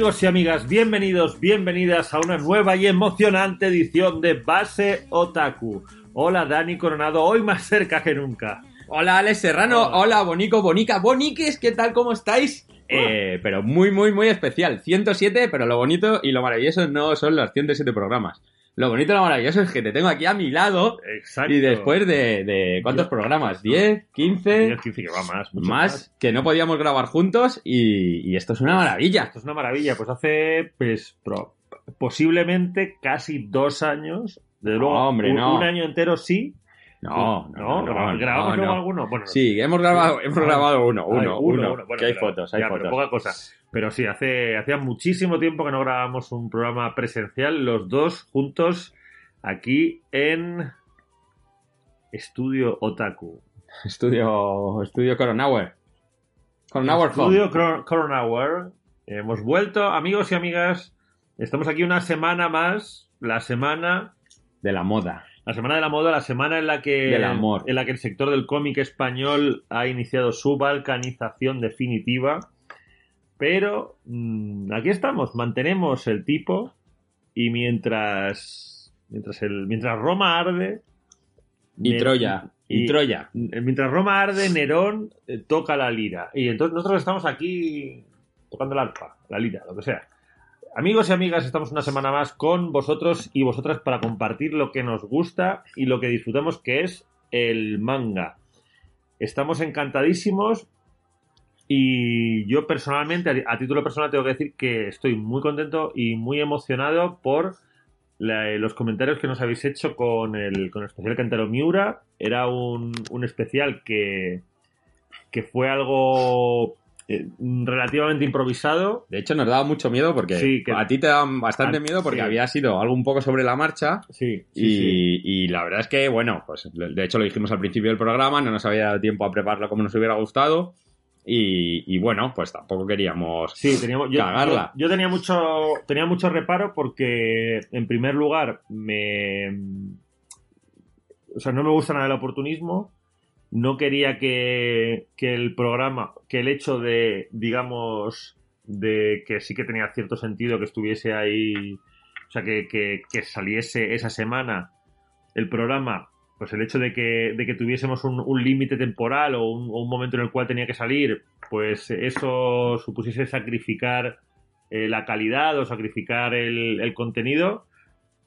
Amigos y amigas, bienvenidos, bienvenidas a una nueva y emocionante edición de Base Otaku. Hola Dani Coronado, hoy más cerca que nunca. Hola Alex Serrano, hola, Bonico, Bonica, Boniques, ¿qué tal? ¿Cómo estáis? Eh, pero muy, muy, muy especial. 107, pero lo bonito y lo maravilloso no son los 107 programas. Lo bonito y lo maravilloso es que te tengo aquí a mi lado. Exacto. Y después de, de ¿cuántos programas? ¿10? ¿15? 10, 15 que va más. mucho Más que no podíamos grabar juntos y, y esto es una maravilla. Esto es una maravilla, pues hace pues pro- posiblemente casi dos años. De luego, No, hombre, un, no. un año entero sí. No, no, grabamos, grabamos no, luego no. alguno. Bueno, Sí, hemos grabado, hemos grabado uno, uno, uno. Bueno, que hay fotos, hay fotos. poca cosa. Pero sí, hace, hacía muchísimo tiempo que no grabábamos un programa presencial, los dos juntos, aquí en Estudio Otaku. Estudio, estudio Coronauer. Coronauer. Estudio Cor- Coronauer. Hemos vuelto, amigos y amigas. Estamos aquí una semana más, la semana De la moda. La semana de la moda, la semana en la que Del amor. en la que el sector del cómic español ha iniciado su balcanización definitiva. Pero mm, aquí estamos, mantenemos el tipo y mientras mientras el mientras Roma arde Y Troya. Y, y- Troya. mientras Roma arde Nerón eh, toca la lira y entonces nosotros estamos aquí tocando el arpa, la lira, lo que sea. Amigos y amigas, estamos una semana más con vosotros y vosotras para compartir lo que nos gusta y lo que disfrutamos, que es el manga. Estamos encantadísimos y yo personalmente, a título personal, tengo que decir que estoy muy contento y muy emocionado por la- los comentarios que nos habéis hecho con el, con el especial Cantero Miura. Era un, un especial que, que fue algo eh, relativamente improvisado. De hecho, nos daba mucho miedo porque Sí, que- a ti te daban bastante a- miedo porque sí. había sido algo un poco sobre la marcha. Sí, sí, y, y la verdad es que, bueno, pues de hecho lo dijimos al principio del programa, no nos había dado tiempo a prepararlo como nos hubiera gustado. Y, y bueno, pues tampoco queríamos. Sí, teníamos, yo, Cagarla. yo- yo tenía mucho tenía mucho reparo porque, en primer lugar, me. O sea, no me gusta nada el oportunismo. No quería que, que el programa, que el hecho de, digamos, de que sí que tenía cierto sentido que estuviese ahí, o sea, que, que, que saliese esa semana el programa, pues el hecho de que, de que tuviésemos un, un límite temporal o un, un momento en el cual tenía que salir, pues eso supusiese sacrificar eh, la calidad o sacrificar el, el contenido.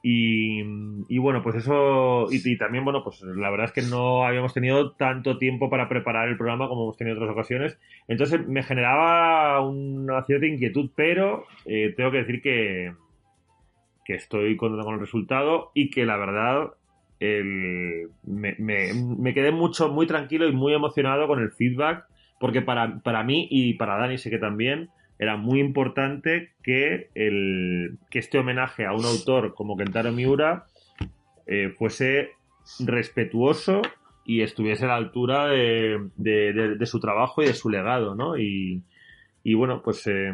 Y, y bueno, pues eso, y, y también, bueno, pues la verdad es que no habíamos tenido tanto tiempo para preparar el programa como hemos tenido en otras ocasiones. Entonces me generaba una cierta inquietud, pero eh, tengo que decir que, que estoy contento con el resultado y que la verdad me, quedé mucho, muy tranquilo y muy emocionado con el feedback, porque para, para mí y para Dani sé que también era muy importante que, el, que este homenaje a un autor como Kentaro Miura eh, fuese respetuoso y estuviese a la altura de, de- su trabajo y de su legado, ¿no? Y, y bueno, pues eh,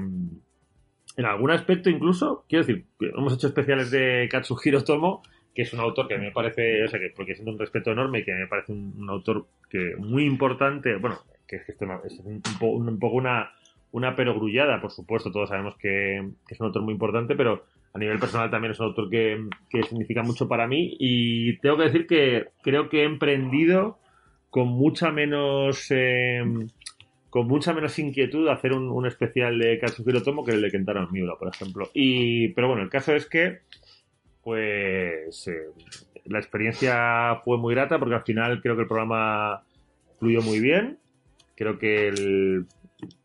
en algún aspecto incluso, quiero decir, hemos hecho especiales de Katsuhiro Tomo, que es un autor que a mí me parece, o sea, que porque siento un respeto enorme y que me parece un, autor que muy importante, bueno, que es, que este es un, po- un poco una, una perogrullada, por supuesto, todos sabemos que, que es un autor muy importante, pero a nivel personal también es un autor que, que significa mucho para mí y tengo que decir que creo que he emprendido con mucha menos... eh, con mucha menos inquietud hacer un, un especial de Katsuhiro Tomo que el de Kentaro Miura, por ejemplo. Y, pero bueno, el caso es que, pues, eh, la experiencia fue muy grata porque al final creo que el programa fluyó muy bien. Creo que el,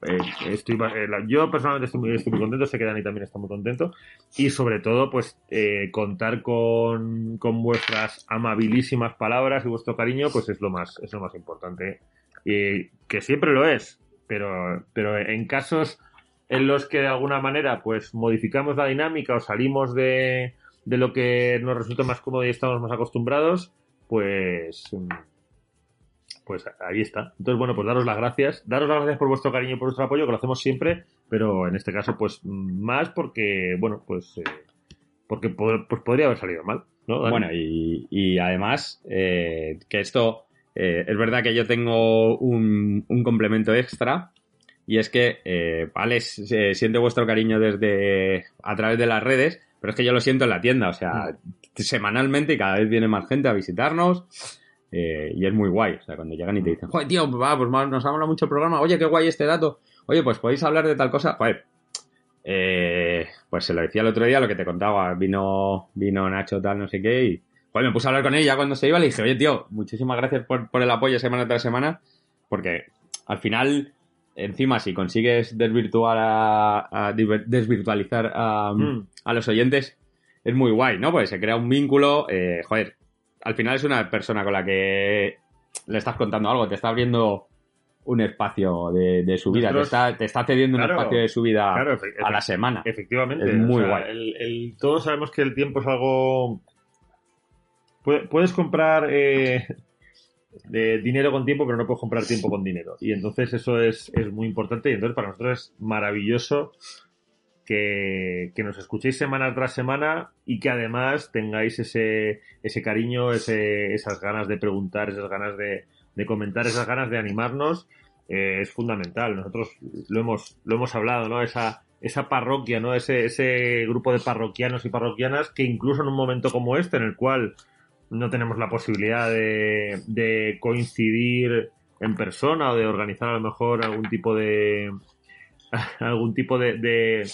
eh, estoy, eh, yo personalmente estoy muy, contento, sé que Dani también está muy contento. Y sobre todo, pues, eh, contar con, con vuestras amabilísimas palabras y vuestro cariño, pues es lo más, es lo más importante. Que siempre lo es, pero, pero en casos en los que de alguna manera pues modificamos la dinámica o salimos de, de lo que nos resulta más cómodo y estamos más acostumbrados, pues mm, pues ahí está. Entonces, bueno, pues daros las gracias. Daros las gracias por vuestro cariño y por vuestro apoyo, que lo hacemos siempre, pero en este caso, pues más porque, bueno, pues eh, porque po- pues podría haber salido mal, ¿no? Bueno, y, y además, eh, que esto, eh, es verdad que yo tengo un, un complemento extra, Y es que, vale, siente vuestro cariño desde a través de las redes, pero es que yo lo siento en la tienda, o sea, semanalmente y cada vez viene más gente a visitarnos. eh, y es muy guay. O sea, cuando llegan y te dicen, joder, tío, va, pues nos ha hablado mucho el programa, oye, qué guay este dato. Oye, pues podéis hablar de tal cosa. Joder, eh, pues se lo decía el otro día lo que te contaba. Vino, vino Nacho, tal, no sé qué, y pues me puse a hablar con ella cuando se iba. Le dije, oye, tío, muchísimas gracias por, por el apoyo semana tras semana, porque al final, encima, si consigues desvirtuar a, desvirtualizar a, Mm. a los oyentes, es muy guay, ¿no? Pues se crea un vínculo, eh, joder, al final es una persona con la que le estás contando algo, te está abriendo un espacio de, de su vida, te está, te está cediendo Claro, un espacio de su vida Claro, a la semana. efectivamente. Es muy o sea, guay. el- el- todos sabemos que el tiempo es algo. Puede- Puedes comprar eh, de dinero con tiempo, pero no puedes comprar tiempo con dinero. Y entonces eso es, es muy importante. Y entonces para nosotros es maravilloso que, que nos escuchéis semana tras semana y que además tengáis ese, ese cariño, ese, esas ganas de preguntar, esas ganas de, de comentar, esas ganas de animarnos. eh, es fundamental. Nosotros lo hemos, lo hemos hablado, ¿no? Esa, esa parroquia, ¿no? Ese, ese grupo de parroquianos y parroquianas que incluso en un momento como este, en el cual no tenemos la posibilidad de, de coincidir en persona o de organizar a lo mejor algún tipo de algún tipo de, de,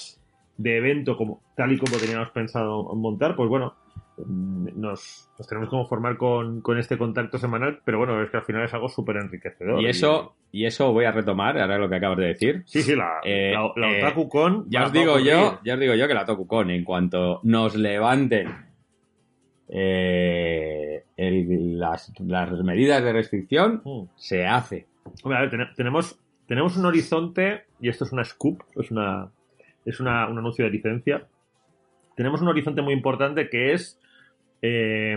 de evento como tal y como teníamos pensado montar, pues bueno, mm, nos, nos tenemos que conformar con, con este contacto semanal, pero bueno, es que al final es algo súper enriquecedor. Y eso, y eso voy a retomar, ahora lo que acabas de decir. Sí, sí, la, Eh, la, la eh, Otaku Con Ya os digo yo, ya os digo yo que la Tokucon, en cuanto nos levanten eh, el- las, las medidas de restricción, Mm. se hace. Hombre, a ver, tene- tenemos, tenemos un horizonte, y esto es una scoop, es, una, es una, un anuncio de licencia. Tenemos un horizonte muy importante que es eh,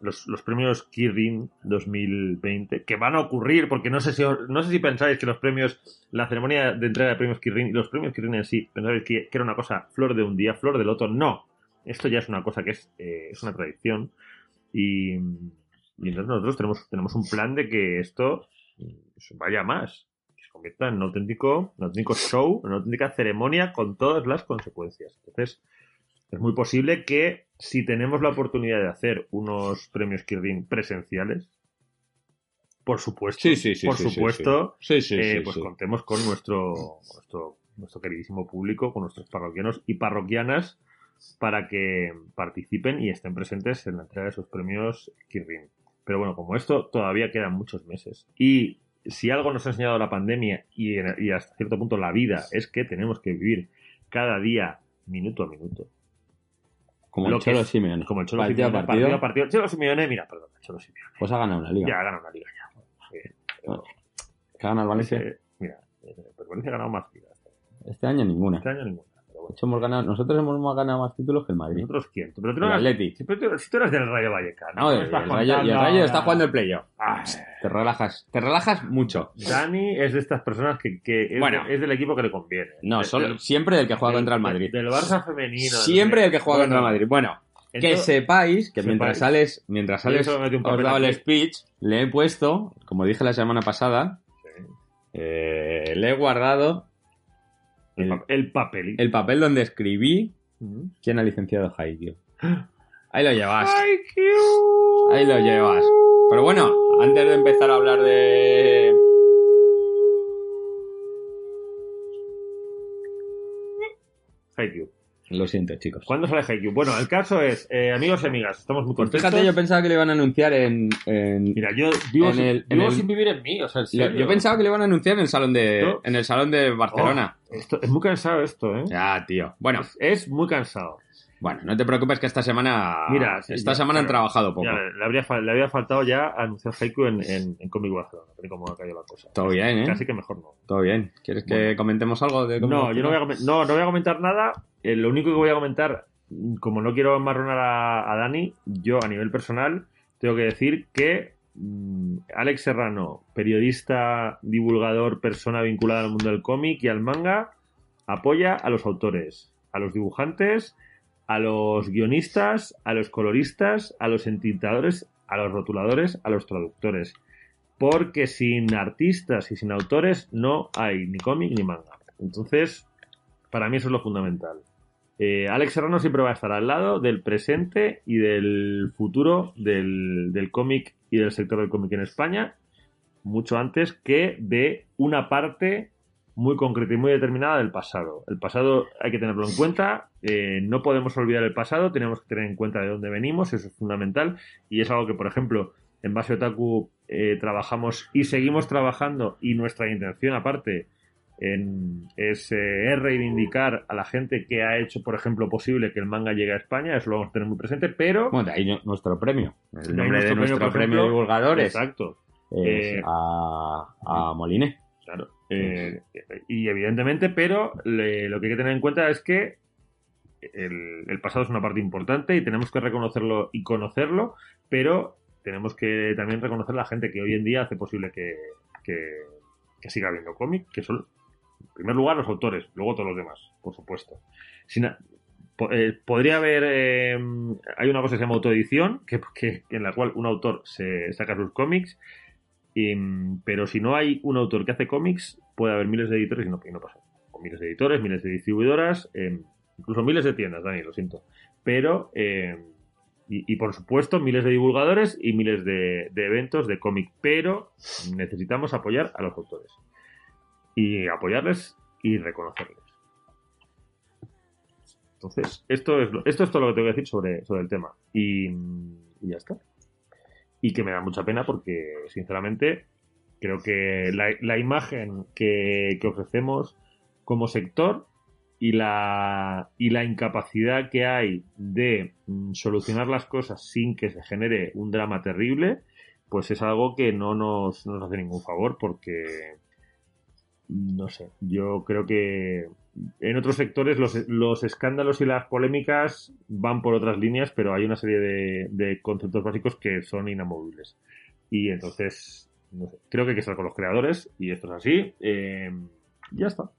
los, los premios Kirin 2020, que van a ocurrir, porque no sé si no sé si pensáis que los premios, la ceremonia de entrega de premios Kirin y los premios Kirin en sí, pensáis que, que era una cosa flor de un día, flor del otro. No, esto ya es una cosa que es, eh, es una tradición. Y, y entonces nosotros tenemos, tenemos un plan de que esto mm, vaya más, que se convierta en un auténtico, un auténtico show, en una auténtica ceremonia con todas las consecuencias. Entonces, es muy posible que si tenemos la oportunidad de hacer unos premios Kirin presenciales, por supuesto, por supuesto, Sí, eh, sí, pues contemos con nuestro, nuestro, nuestro queridísimo público, con nuestros parroquianos y parroquianas, para que participen y estén presentes en la entrega de sus premios Kirin. Pero bueno, como esto todavía quedan muchos meses. Y si algo nos ha enseñado la pandemia y, en- y hasta cierto punto la vida es que tenemos que vivir cada día minuto a minuto. Como lo el Cholo es- Simeone. Como el Cholo Partido a Simeone, partido. partido a partido. Cholo Simeone, mira, perdón, Cholo Simeone. Pues ha ganado una liga. Ya ha ganado una liga ya. Pero- ¿Que ha ganado el Valencia? Eh, mira, eh, pues Valencia ha ganado más ligas. Este año ninguna. Este año ninguna. Hemos ganado, nosotros hemos ganado más títulos que el Madrid. ¿Nosotros quién? Pero tú El no eras, Atleti. pero tú, si tú eres del Rayo Vallecano. No, ¿qué el, el Rayo, y el Rayo está jugando el playoff. Ay, Te relajas, te relajas mucho. Dani es de estas personas que, que es, Bueno. de- es del equipo que le conviene. No, Del- solo, del- siempre el que juega del- contra el Madrid. Del Barça femenino. Siempre el que juega Bueno, contra el Madrid. Bueno, que sepáis que mientras sales, mientras sales, os dado el speech, le he puesto, como dije la semana pasada, Sí. eh, le he guardado El, el, pa- el papel donde escribí quién ha licenciado Haikyuu. Ahí lo llevas. ¡Ay, qué- Ahí lo llevas. Pero bueno, antes de empezar a hablar de... Haikyuu. Lo siento, chicos. ¿Cuándo sale Haikyuu? Bueno, el caso es, eh, amigos y amigas, estamos muy contentos. fíjate, yo pensaba que le iban a anunciar en... en- Mira, yo vivo, En sin, el- en vivo el- sin vivir en mí, o sea, en Yo, serio. yo pensaba que le iban a anunciar en el salón de, Esto- en el salón de Barcelona. Oh, esto, es muy cansado esto, ¿eh? Ya, tío. Bueno, Es, es muy cansado. Bueno, no te preocupes que esta semana. Mira, sí, esta ya, semana han trabajado poco. Ya, le, habría, le había faltado ya anunciar Haiku en, en, en Comic Barcelona. Pero ha caído la cosa. Todo bien, ¿eh? Casi que mejor no. Todo bien. ¿Quieres que comentemos algo de cómo No, yo no voy a, no, no voy a comentar nada. Eh, lo único que voy a comentar, como no quiero enmarronar a, a Dani, yo a nivel personal tengo que decir que mm, Alex Serrano, periodista, divulgador, persona vinculada al mundo del cómic y al manga, apoya a los autores, a los dibujantes, a los guionistas, a los coloristas, a los entintadores, a los rotuladores, a los traductores. porque sin artistas y sin autores no hay ni cómic ni manga. Entonces, para mí eso es lo fundamental. Eh, Alex Serrano siempre va a estar al lado del presente y del futuro del, del cómic y del sector del cómic en España, mucho antes que de una parte muy concreta y muy determinada del pasado. El pasado hay que tenerlo en cuenta, eh, no podemos olvidar el pasado, tenemos que tener en cuenta de dónde venimos, eso es fundamental y es algo que, por ejemplo, en Base Otaku eh, trabajamos y seguimos trabajando y nuestra intención aparte en, es, eh, es, reivindicar a la gente que ha hecho, por ejemplo, posible que el manga llegue a España, eso lo vamos a tener muy presente, pero... Bueno, de ahí nuestro premio, el nombre de nuestro premio, de divulgadores. Exacto. Es a, a Moliné. Claro. Eh, y evidentemente, pero le, lo que hay que tener en cuenta es que el, el, pasado es una parte importante y tenemos que reconocerlo y conocerlo, pero tenemos que también reconocer a la gente que hoy en día hace posible que, que, que siga habiendo cómic, que son, en primer lugar, los autores, luego todos los demás, por supuesto. Sin, eh, podría haber. Eh, hay una cosa que se llama autoedición, que, que, en la cual un autor se saca sus cómics pero si no hay un autor que hace cómics, puede haber miles de editores y no, y no pasa. O miles de editores, miles de distribuidoras, eh, incluso miles de tiendas, Dani, lo siento. Pero, eh, y, por supuesto, miles de divulgadores y miles de, eventos de cómic. Pero necesitamos apoyar a los autores. Y apoyarles y reconocerles. Entonces, esto es, esto es todo lo que tengo que decir sobre, sobre el tema. Y ya está y que me da mucha pena porque, sinceramente, creo que la, imagen que, que, ofrecemos como sector y la, y la incapacidad que hay de mm, solucionar las cosas sin que se genere un drama terrible, pues es algo que no nos, no nos hace ningún favor porque, no sé, yo creo que en otros sectores los, los, escándalos y las polémicas van por otras líneas, pero hay una serie de, de conceptos básicos que son inamovibles. Y entonces, no sé, creo que hay que estar con los creadores, y esto es así. Eh, ya está.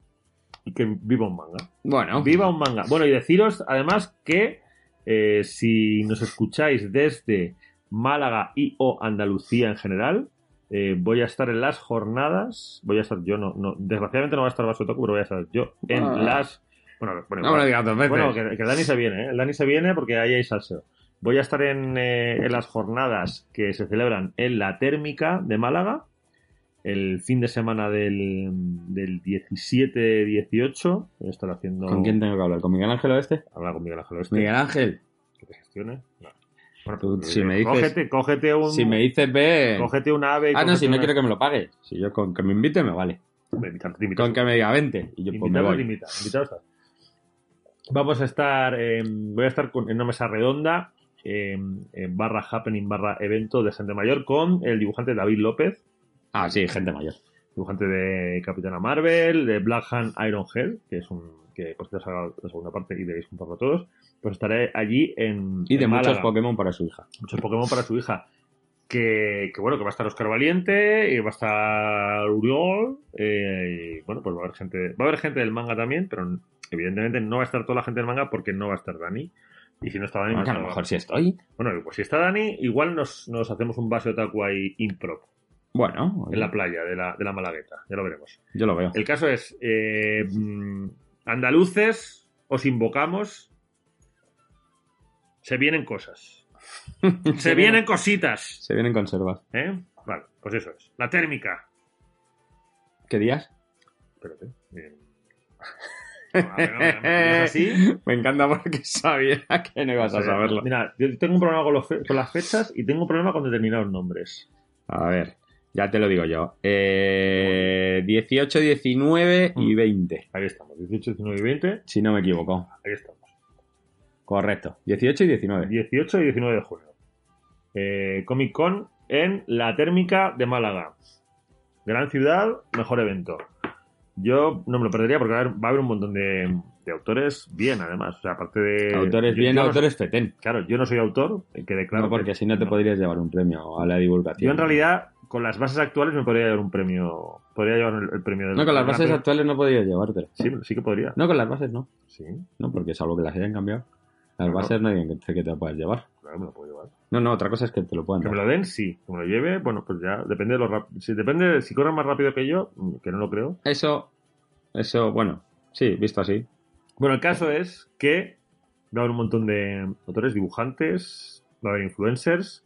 Y que viva un manga. Bueno. Viva un manga. Bueno, y deciros además que eh, si nos escucháis desde Málaga y o Andalucía en general, eh, voy a estar en las jornadas. Voy a estar yo, no, no desgraciadamente no va a estar Basotoku, pero voy a estar yo en ah. las. Bueno, bueno, no bueno, dos veces. bueno que, que, el Dani se viene, ¿eh? El Dani se viene porque ahí hay salseo. Voy a estar en, eh, en, las jornadas que se celebran en la térmica de Málaga, el fin de semana del, del 17-18. Voy a estar haciendo. ¿Con quién tengo que hablar? ¿Con Miguel Ángel Oeste? Hablar con Miguel Ángel Oeste. Miguel Ángel. Que te gestione. No. Bueno, Tú, si me dices, cógete, cógete, un. Si me dices, ve. Cógete un ave. Ah, no, si no una... quiero que me lo pague. Si yo con que me invite, me vale. Me te con que me diga 20. Y yo pues me voy. Invita, invitado estás. Vamos a estar. Eh, voy a estar con, en una mesa redonda. Eh, barra happening, barra evento de gente mayor con el dibujante David López. Ah, sí, gente mayor. Dibujante de Capitana Marvel, de Black Hand Iron Head, que es un. Que pues te salga la segunda parte y debéis juntarlo a todos pues estaré allí en. Y de en muchos Málaga. Pokémon para su hija. Muchos Pokémon para su hija. Que, que, bueno, que va a estar Oscar Valiente, y va a estar Uriol, eh, y bueno, pues va a haber gente, va a haber gente del manga también, pero evidentemente no va a estar toda la gente del manga porque no va a estar Dani. Y si no está Dani, bueno, no a lo mejor si estoy. Bueno, pues si está Dani, igual nos, nos hacemos un base otaku ahí improv. Bueno, en la playa de la, de la Malagueta, ya lo veremos. Yo lo veo. El caso es, eh, andaluces, os invocamos se vienen cosas. se, se vienen cositas. Se vienen conservas. ¿Eh? Vale, pues eso es. La térmica. ¿Qué días? Espérate. Bien. No, no, no, así? Me encanta porque sabía que no ibas a saberlo. Mira, yo tengo un problema con, los con, las fechas y tengo un problema con determinados nombres. A ver, ya te lo digo yo. Eh, 18, 19 y 20. Ahí estamos, 18, 19 y 20. Si no me equivoco. Ahí estamos. Correcto. 18 y 19. 18 y 19 de junio. Eh, Comic Con en la térmica de Málaga. Gran ciudad, mejor evento. Yo no me lo perdería porque va a haber, va a haber un montón de, de, autores bien, además. O sea, aparte de. Autores yo, bien, yo autores no, fetén. Claro, yo no soy autor, que declaro. No, porque que, si no te no. podrías llevar un premio a la divulgación. Yo en realidad, con las bases actuales me podría llevar un premio. Podría llevar el, el premio del. No, con las bases actuales no podrías llevártelo. Sí, sí que podría. No, con las bases no. Sí. No, porque salvo que las hayan cambiado. Las bases no hay que te puedas llevar. claro, me lo puedo llevar. No, no, otra cosa es que te lo puedan Que dar. me lo den, sí. Que me lo lleve, bueno, pues ya depende de lo rápido. Si depende, si corren más rápido que yo, mm, que no lo creo. Eso, eso, bueno, sí, visto así. Bueno, el caso es que va a haber un montón de autores, dibujantes, va a haber influencers.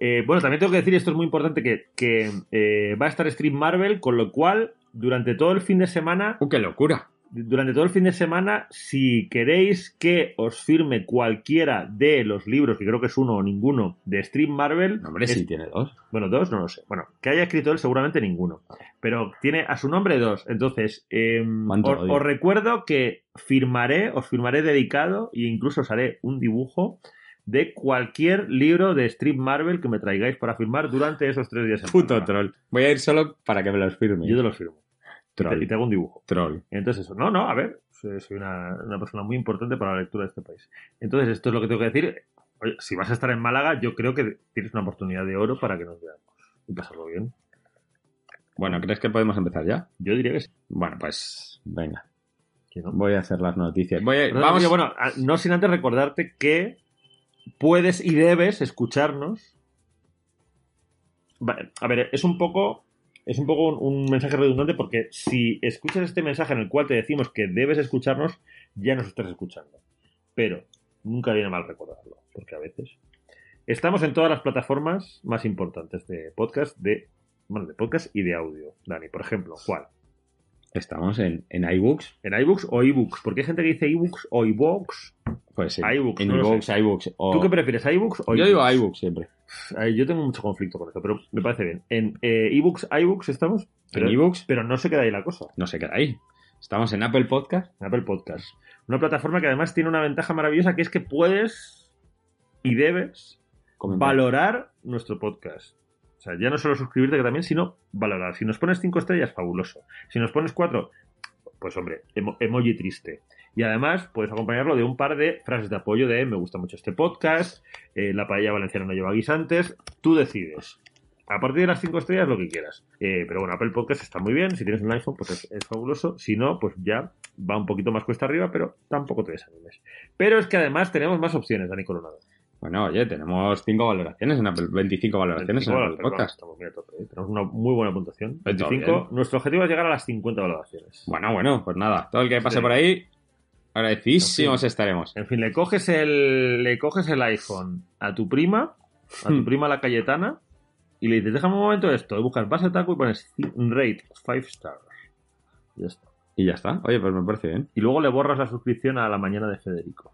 Eh, bueno, también tengo que decir, esto es muy importante, que, que, eh, va a estar Stream Marvel, con lo cual, durante todo el fin de semana, ¡Uh, qué locura! durante todo el fin de semana, si queréis que os firme cualquiera de los libros, que creo que es uno o ninguno, de Stream Marvel, No, hombre, es- sí tiene dos. bueno, dos, no lo sé. Bueno, que haya escrito él, seguramente ninguno. Pero tiene a su nombre dos. Entonces, eh, Cuánto os, os recuerdo que firmaré, os firmaré dedicado e incluso os haré un dibujo de cualquier libro de Street Marvel que me traigáis para firmar durante esos tres días. Puto troll. Voy a ir solo para que me los firme. Yo te los firmo. Y te, Troll. y te hago un dibujo. Troll. Entonces, eso. No, no, a ver. Soy, una, una persona muy importante para la lectura de este país. Entonces, esto es lo que tengo que decir. Oye, si vas a estar en Málaga, yo creo que tienes una oportunidad de oro para que nos veamos y pasarlo bien. Bueno, ¿crees que podemos empezar ya? Yo diría que sí. Bueno, pues venga. no. Voy a hacer las noticias. Voy a- vamos. oye, bueno, no sin antes recordarte que puedes y debes escucharnos. A ver, es un poco. Es un poco un, un mensaje redundante porque si escuchas este mensaje en el cual te decimos que debes escucharnos, ya nos estás escuchando. Pero nunca viene mal recordarlo, porque a veces. Estamos en todas las plataformas más importantes de podcast, de. Bueno, de podcast y de audio. Dani, por ejemplo, ¿cuál? Estamos en, en iBooks. ¿En iBooks o ebooks? Porque hay gente que dice ebooks o iBooks. Pues en iBooks, en no iBooks, iBooks. o- ¿Tú qué prefieres, iBooks o Yo ebooks? digo iBooks siempre. Ay, Yo tengo mucho conflicto con esto, pero me parece bien. En eh, ebooks, iBooks estamos, pero, en iBooks, pero no se queda ahí la cosa. no se queda ahí. Estamos en Apple Podcast. En Apple Podcast. Una plataforma que además tiene una ventaja maravillosa que es que puedes y debes Comentar. valorar nuestro podcast. Sea, ya no solo suscribirte que también, sino valorar. Si nos pones cinco estrellas, fabuloso. Si nos pones cuatro, pues hombre, emo- emoji triste. Y además puedes acompañarlo de un par de frases de apoyo de me gusta mucho este podcast, eh, la paella valenciana no lleva guisantes, tú decides. A partir de las cinco estrellas lo que quieras. Eh, pero bueno, Apple Podcast está muy bien. Si tienes un iPhone, pues es, es fabuloso. Si no, pues ya va un poquito más cuesta arriba, pero tampoco te desanimes. Pero es que además tenemos más opciones, Dani Coronado. Bueno, oye, tenemos 5 valoraciones en Apple, 25 valoraciones 25 en Apple Podcast. ¿eh? Tenemos una muy buena puntuación. Está 25. bien. Nuestro objetivo es llegar a las 50 valoraciones. Bueno, bueno, pues nada. Todo el que pase Sí. por ahí, agradecísimos En estaremos. En fin, le coges el, le coges el iPhone a tu prima, a tu prima la Cayetana, y le dices, déjame un momento esto, y buscas base taco y pones rate 5 stars. Y ya está. Y ya está. Oye, pues me parece bien. Y luego le borras la suscripción a la mañana de Federico.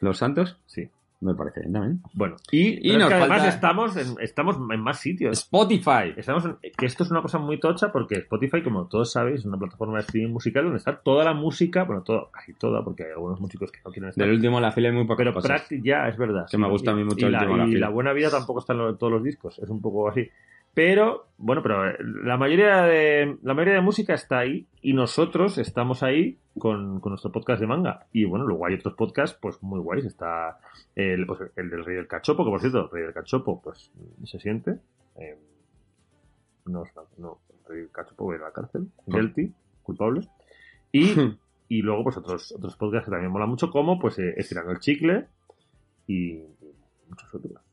Los Santos, Sí. Me parece bien también. Bueno, y, es que además falta- estamos, en, estamos en más sitios. Spotify. Estamos en- que esto es una cosa muy tocha porque Spotify, como todos sabéis, es una plataforma de streaming musical donde está toda la música, bueno, toda, casi toda, porque hay algunos músicos que no quieren estar. Del último, la fila hay muy pocas pero ya, es verdad. Que me gusta a mí mucho y el la, último, la y fila. la buena vida tampoco está en lo- todos los discos, es un poco así. Pero, bueno, pero eh, la mayoría de, la mayoría de música está ahí y nosotros estamos ahí con, con nuestro podcast de manga. Y bueno, luego hay otros podcasts, pues muy guays. Está el, pues, el del Rey del Cachopo, que por cierto, el Rey del Cachopo, pues se siente. Eh, no, no, el Rey del Cachopo va a ir a la cárcel. Guilty, culpable. Y, y luego, pues otros, otros podcasts que también mola mucho, como pues eh, Estirando el Chicle y, y muchos otros.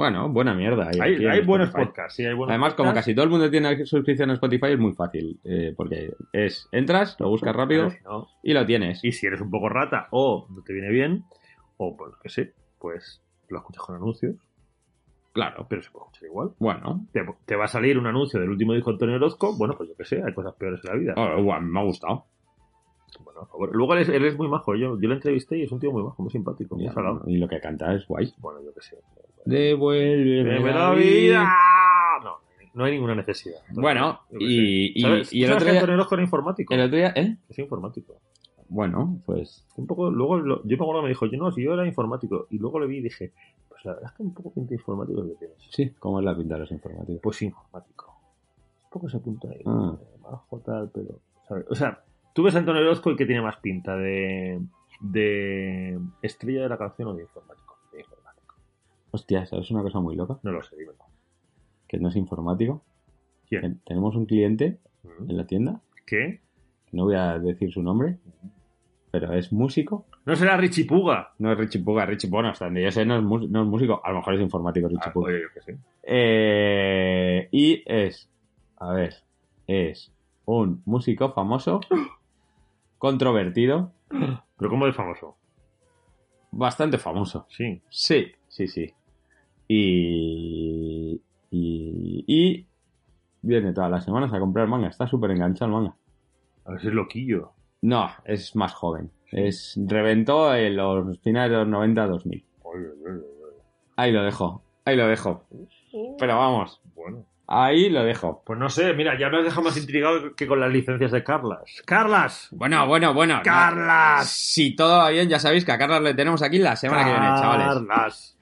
Bueno, buena mierda. Hay, buenos podcasts, sí, hay buenos Además, como casi todo el mundo tiene suscripción a Spotify, es muy fácil. eh, porque es, entras, lo buscas rápido no- y lo tienes. Y si eres un poco rata o no te viene bien, o pues que sé, pues lo escuchas con anuncios, Claro. pero se puede escuchar igual. Bueno, Te, te va a salir un anuncio del último disco de Antonio Orozco, bueno, pues yo que sé, hay cosas peores en la vida. oh, me ha gustado. Bueno, por favor. Luego él es, él es muy majo, yo, yo lo entrevisté y es un tío muy majo, muy simpático, muy salado. Y lo que canta es guay. Bueno, yo que sé. ¡Me la vida! No, no hay ninguna necesidad. Bueno, y, sé. y, ¿Sabes, y el otro día. Antonio era informático? El otro día, ¿eh? Es informático. Bueno, pues. Un poco, luego, lo- yo me acuerdo que me dijo, yo no, si yo era informático. Y luego le vi y dije, pues la verdad es que un poco pinta informático que tienes. Sí, ¿cómo es la pinta de los informáticos? Pues informático. Un poco ese punto ahí. Ah. eh, Majo, tal, pero. ¿sabes? O sea, tú ves a Antonio Orozco y que tiene más pinta de. de estrella de la canción o. De informático. Hostia, ¿sabes una cosa muy loca? No lo sé, dímelo. Que no es informático. ¿Quién? Que Tenemos un cliente ¿Mm? en la tienda, ¿Qué? no voy a decir su nombre, pero es músico No será Richie Puga. No es Richie Puga, Richie Puga, hasta donde yo sé, no es, no es músico. A lo mejor es informático Richie Ah, Puga. oye, yo qué sé. Eh, y es, a ver, es un músico famoso, controvertido, Pero ¿cómo es famoso? bastante famoso. Sí. Sí, sí, sí. Y, y, y viene todas las semanas a comprar manga. Está súper enganchado el manga. A ver si es loquillo. No, es más joven. Es, reventó en los finales de los 90-2000. Oye, oye, oye. Ahí lo dejo, ahí lo dejo. Pero vamos, Bueno. ahí lo dejo. Pues no sé, mira, ya me has dejado más intrigado que con las licencias de Carlas. ¡Carlas! Bueno, bueno, bueno. no. ¡Carlas! Si todo va bien, ya sabéis que a Carlos le tenemos aquí la semana que viene, chavales. Carlas.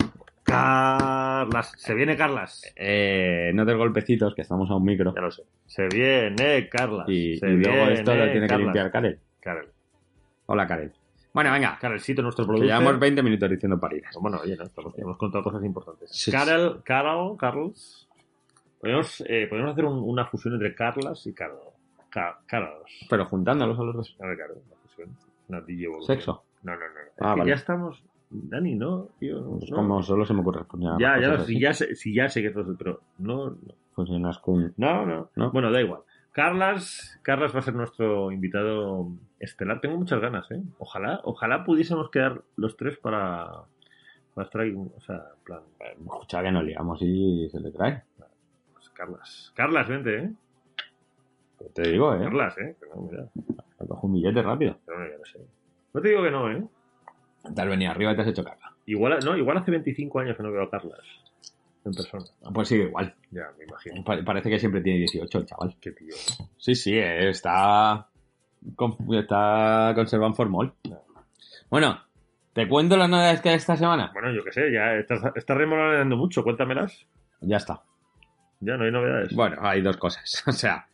Carlas. Se viene Carlas. Eh, no des golpecitos, que estamos a un micro. Ya lo sé. Se viene Carlas. Y, Se y luego viene esto lo tiene que limpiar Karel. Karel. Hola, Karel. Bueno, venga. Karelcito, nuestro Que productor. llevamos 20 minutos diciendo paridas. Bueno, oye, no, estamos- hemos contado cosas importantes. Sí. Karel, Carlos. Podemos, eh, podemos hacer un- una fusión entre Carlas y Carlos. Ca- Carlos. Pero juntándolos a los dos. A ver, claro, una fusión. Una. Sexo. No, no, no. Ah, vale. ya estamos. Dani, no, tío. Pues no. como solo se me ocurre responder a Ya, ya, si ya, sé, si ya sé que esto es, pero no, no, Funcionas con... no, no, ¿No? Bueno, da igual. Carlas, Carlas va a ser nuestro invitado estelar. Tengo muchas ganas, ¿eh? Ojalá, ojalá pudiésemos quedar los tres para, para estar ahí, o sea, en plan, Escucha que nos liamos y se le trae. pues, Carlas. Carlas, vente, ¿eh? Te digo, ¿eh? Carlas, ¿eh? No, mira, cojo un billete rápido. pero no, ya lo sé. No te digo que no, ¿eh? Te has venido arriba y te has hecho caca. Igual, no, igual hace 25 años que no veo a Carlas en persona. Pues sigue igual. Ya, me imagino. Pa- Parece que siempre tiene 18 el chaval. Qué tío. Sí, sí, eh, está. con- Está conservando formol. Bueno, ¿te cuento las novedades que hay esta semana? Bueno, yo qué sé, ya estás, estás remolonando mucho, cuéntamelas. Ya está. Ya no hay novedades. Bueno, hay dos cosas. O sea,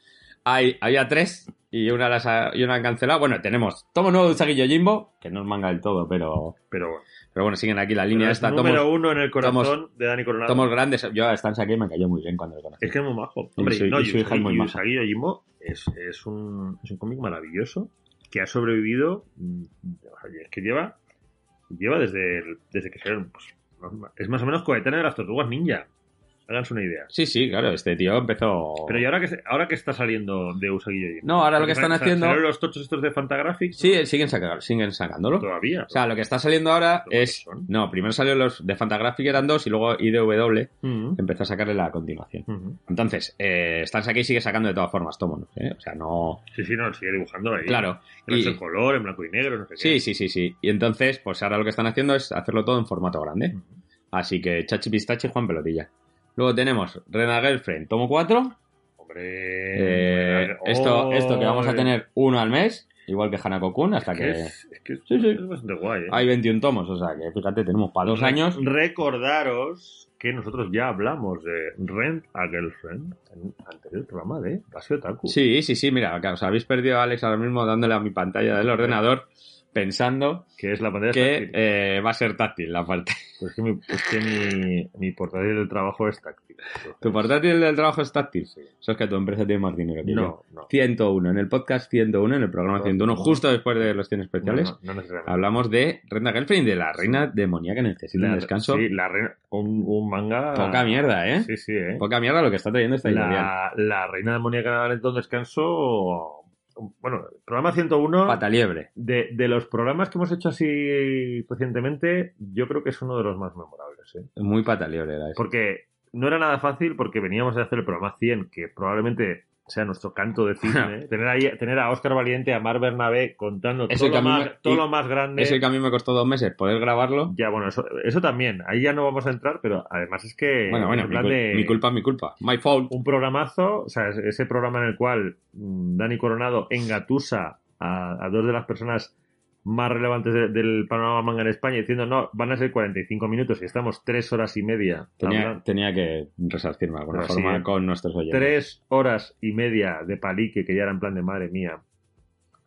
hay, había tres y una las ha, y una han cancelado. Bueno, tenemos tomo nuevo de Usagi Yojimbo, que no es manga del todo, pero, Pero bueno. pero bueno, siguen aquí la línea esta. número Tomos, uno en el corazón de Dani Coronado. tomos grandes. Yo a Stan Sakai me cayó muy bien cuando lo conocí. Es que es muy majo. Y Hombre, su- no, y su hija es muy Usagi- maja. Usagi Yojimbo es, es un, es un cómic maravilloso que ha sobrevivido. mm, es que lleva, lleva desde, el- desde que salieron. Pues, es más o menos coetáneo de las tortugas ninja. Háganse una idea. Sí, sí, claro, este tío empezó. Pero ¿y ahora que, ahora que está saliendo de Usagi? No, ahora lo que están haciendo- ¿Salieron los tochos estos de Fantagraphics? Sí, siguen, saca- siguen sacándolo. Todavía. O sea, lo que está saliendo ahora ¿Pero es. No, primero salieron los de Fantagraphic, eran dos, y luego IDW empezó a sacarle la continuación. Entonces, eh, Stan Sakai sigue sacando de todas formas tomos, ¿eh? O sea, no. Sí, sí, no, sigue dibujando ahí. Claro. En Y- el color, en blanco y negro, no sé qué. Sí, sí, sí, sí. Y entonces, pues ahora lo que están haciendo es hacerlo todo en formato grande. Así que Chachi Pistache, Juan Pelotilla. Luego tenemos Rena Girlfriend, tomo 4. Hombre. Eh, esto, esto que vamos a tener uno al mes, igual que Hanako Kun, hasta Es que. que es, es, que es- Sí, sí. es bastante guay, ¿eh? Hay 21 tomos, o sea que fíjate, tenemos para dos Re- años. Recordaros que nosotros ya hablamos de Rent a Girlfriend en un anterior programa de Paseo Taku. Sí, sí, sí, mira, os habéis perdido a Alex ahora mismo dándole a mi pantalla del ordenador pensando Que es la pantalla que eh, va a ser táctil la parte. Pues es que, mi, que mi, mi portátil del trabajo es táctil. ¿Tu portátil del trabajo es táctil? Sí. Eso es que tu empresa tiene más dinero que yo. No, no. 101, en el podcast 101, en el programa No, 101, no. justo después de los 100 especiales, No, no, no hablamos de Renda Girlfriend, de la reina demoníaca que necesita un La- descanso. Sí, la reina, un, un manga. Poca mierda, ¿eh? Sí, sí, ¿eh? Poca mierda lo que está trayendo esta editorial. La, la reina demoníaca necesita un descanso. Bueno, programa 101. Pataliebre. De, de los programas que hemos hecho así recientemente, yo creo que es uno de los más memorables. ¿eh? Muy pataliebre era eso. Porque no era nada fácil porque veníamos de hacer el programa 100, que probablemente sea nuestro canto de cisne. tener, ahí, tener a Oscar Valiente, a Mar Bernabé contando todo, lo más, me- todo lo más grande. Es el que a mí me costó dos meses poder grabarlo. Ya, bueno, eso, eso también. Ahí ya no vamos a entrar, pero además es que. Bueno, bueno, en mi, cul- de- mi culpa, mi culpa. My fault. un programazo, o sea, es- ese programa en el cual mm, Dani Coronado engatusa a, a dos de las personas más relevantes de- del panorama manga en España diciendo no, van a ser 45 minutos y estamos tres horas y media. Tenía, tenía que resarcirme de alguna Pero forma sí, con nuestros oyentes. tres horas y media de palique que ya era en plan de madre mía.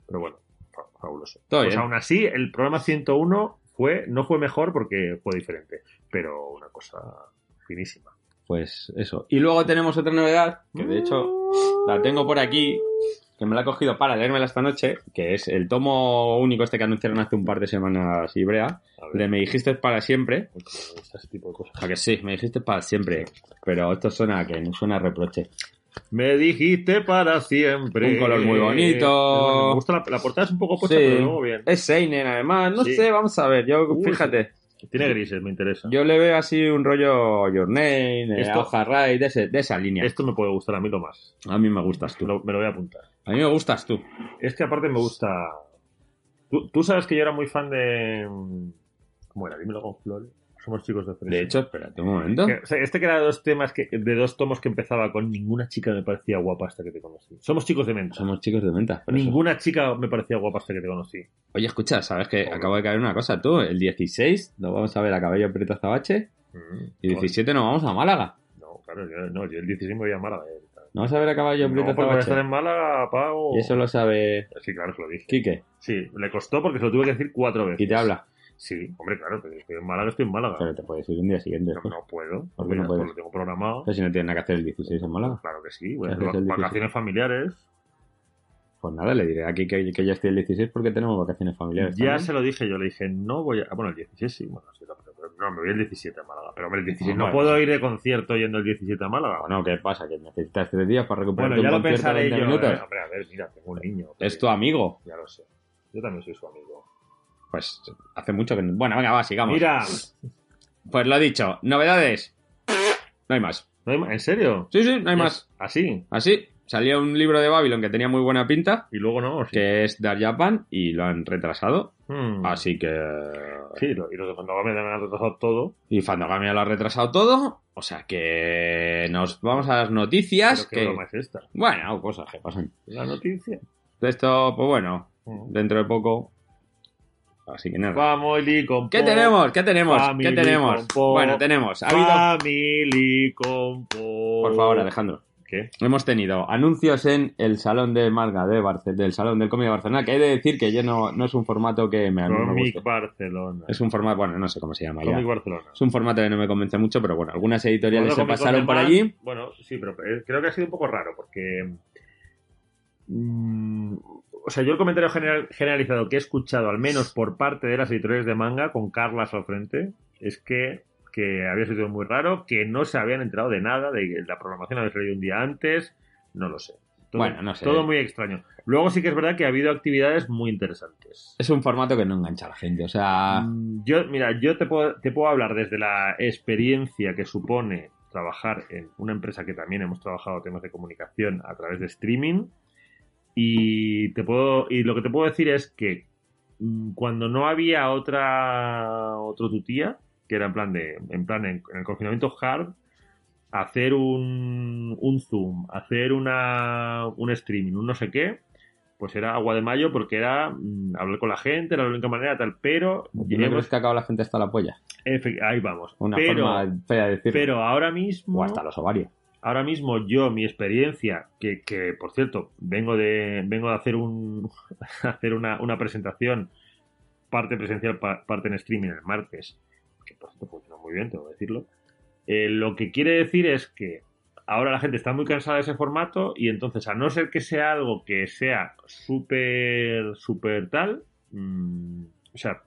Pero bueno, fa- fabuloso. Pues aún así, el programa 101 fue, no fue mejor porque fue diferente, pero una cosa finísima. Pues eso. Y luego tenemos otra novedad, que de hecho la tengo por aquí. Que me la he cogido para leérmela esta noche, que es el tomo único este que anunciaron hace un par de semanas Ibrea, de Me dijiste para siempre. me gusta ese tipo de cosas. A que sí, me dijiste para siempre, pero esto suena a que no suena a reproche. Me dijiste para siempre. Un color muy bonito. Me gusta la, la portada, es un poco pocha, Sí. pero luego bien. Es Seinen, además, no Sí. sé, vamos a ver, yo, Uy, fíjate, Tiene grises, me interesa. yo le veo así un rollo Your Name, eh, Esto- Hoja de, ese- de esa línea. Esto me puede gustar a mí lo más. A mí me gustas tú. Lo- me lo voy a apuntar. A mí me gustas tú. Es que aparte me gusta. Tú, tú sabes que yo era muy fan de. ¿Cómo era? Dímelo con flores. Somos chicos de fresa. De hecho, espérate un momento. Que- o sea, este que era de dos temas que, de dos tomos que empezaba con ninguna chica me parecía guapa hasta que te conocí. Somos chicos de menta. Somos chicos de menta. por eso. Ninguna chica me parecía guapa hasta que te conocí. Oye, escucha, ¿sabes que acabo de caer una cosa? Tú, el 16 lo vamos a ver a Cabello Prieto Azabache Mm, y el 17 nos vamos a Málaga. No, claro, yo, no, yo el 16 me voy a Málaga. ¿No vas a ver a Caballo No, porque voy a estar en Málaga, pago. Y eso lo sabe Sí, claro, que lo dije. Quique. Sí, le costó porque se lo tuve que decir cuatro veces. Y te habla. Sí, hombre, claro, pero estoy en Málaga, estoy en Málaga. Pero te puedes ir un día siguiente. No, no puedo. ¿Por qué no puedes? pues lo tengo programado. Pero si no tienes nada que hacer el 16 en Málaga. Claro que sí. Voy a ¿Qué hacer haces el va- 16? vacaciones familiares. Pues nada, le diré aquí que, que ya estoy el 16 porque tenemos vacaciones familiares. Ya también. se lo dije, yo le dije, no voy a. ah, Bueno, el 16 sí, bueno, sí, pero- no, me voy el 17 a Málaga. Pero hombre, el 16 Ah, no bueno, puedo ir de concierto yendo el 17 a Málaga. Bueno, ¿qué pasa? Que necesitas tres días para recuperar Bueno, ya un lo concierto de pensaré 20 yo. minutos. eh. Hombre, a ver, mira, tengo un niño. Es tu amigo. Ya lo sé. Yo también soy su amigo. Pues hace mucho que... no- Bueno, venga, va, sigamos. Mira, Pues lo dicho, novedades. No hay más. ¿no hay ma- ¿en serio? Sí, sí, no hay más. Así. Así, salió un libro de Babylon que tenía muy buena pinta, Y luego no. Sí. que es Dark Japan, y lo han retrasado. Hmm. Así que... Sí, lo- y los de Fandogame me han retrasado todo. Y Fandogamia lo ha retrasado todo. O sea que nos vamos a las Pero noticias. qué Que... broma es esta. Bueno, cosas que pasan. La noticia. Esto, pues bueno, Hmm. dentro de poco. Así que nada. Family con ¿Qué tenemos? ¿Qué tenemos? Family ¿Qué tenemos? Bueno, tenemos. Ha habido... Family. Por favor, Alejandro. ¿Qué? Hemos tenido anuncios en el Salón de Marga de Barce- del Salón del Cómic de Barcelona, que he de decir que yo no, no es un formato que me, me Comic guste. Barcelona. Es un formato, bueno, no sé cómo se llama ya. Comic Barcelona. Es un formato que no me convence mucho, pero bueno, algunas editoriales Bueno, se pasaron por allí. Bueno, sí, pero eh, creo que ha sido un poco raro porque. mm, o sea, yo el comentario general- generalizado que he escuchado, al menos por parte de las editoriales de manga, con Carlas al frente, es que, que había sido muy raro, que no se habían enterado de nada, de que la programación había salido un día antes, no lo sé. Todo, Bueno, no sé. Todo muy extraño. Luego sí que es verdad que ha habido actividades muy interesantes. Es un formato que no engancha a la gente, o sea... Mm, Yo, mira, yo te puedo, te puedo hablar desde la experiencia que supone trabajar en una empresa que también hemos trabajado temas de comunicación a través de streaming. Y te puedo, y lo que te puedo decir es que mm, cuando no había otra otro tutía, que era en plan de, en plan en, en el confinamiento hard, hacer un, un zoom, hacer una, un streaming, un no sé qué, pues era agua de mayo porque era mm, hablar con la gente, era la única manera tal, pero ¿No hemos- crees que acaba la gente hasta la polla? efe- ahí vamos. Una pero, forma fea de decirlo. pero ahora mismo O hasta los ovarios. ahora mismo yo mi experiencia que, que, por cierto vengo de vengo de hacer un hacer una, una presentación parte presencial pa- parte en streaming el martes por cierto funcionó muy bien tengo que decirlo Eh, lo que quiere decir es que ahora la gente está muy cansada de ese formato y entonces a no ser que sea algo que sea súper súper tal mm, o sea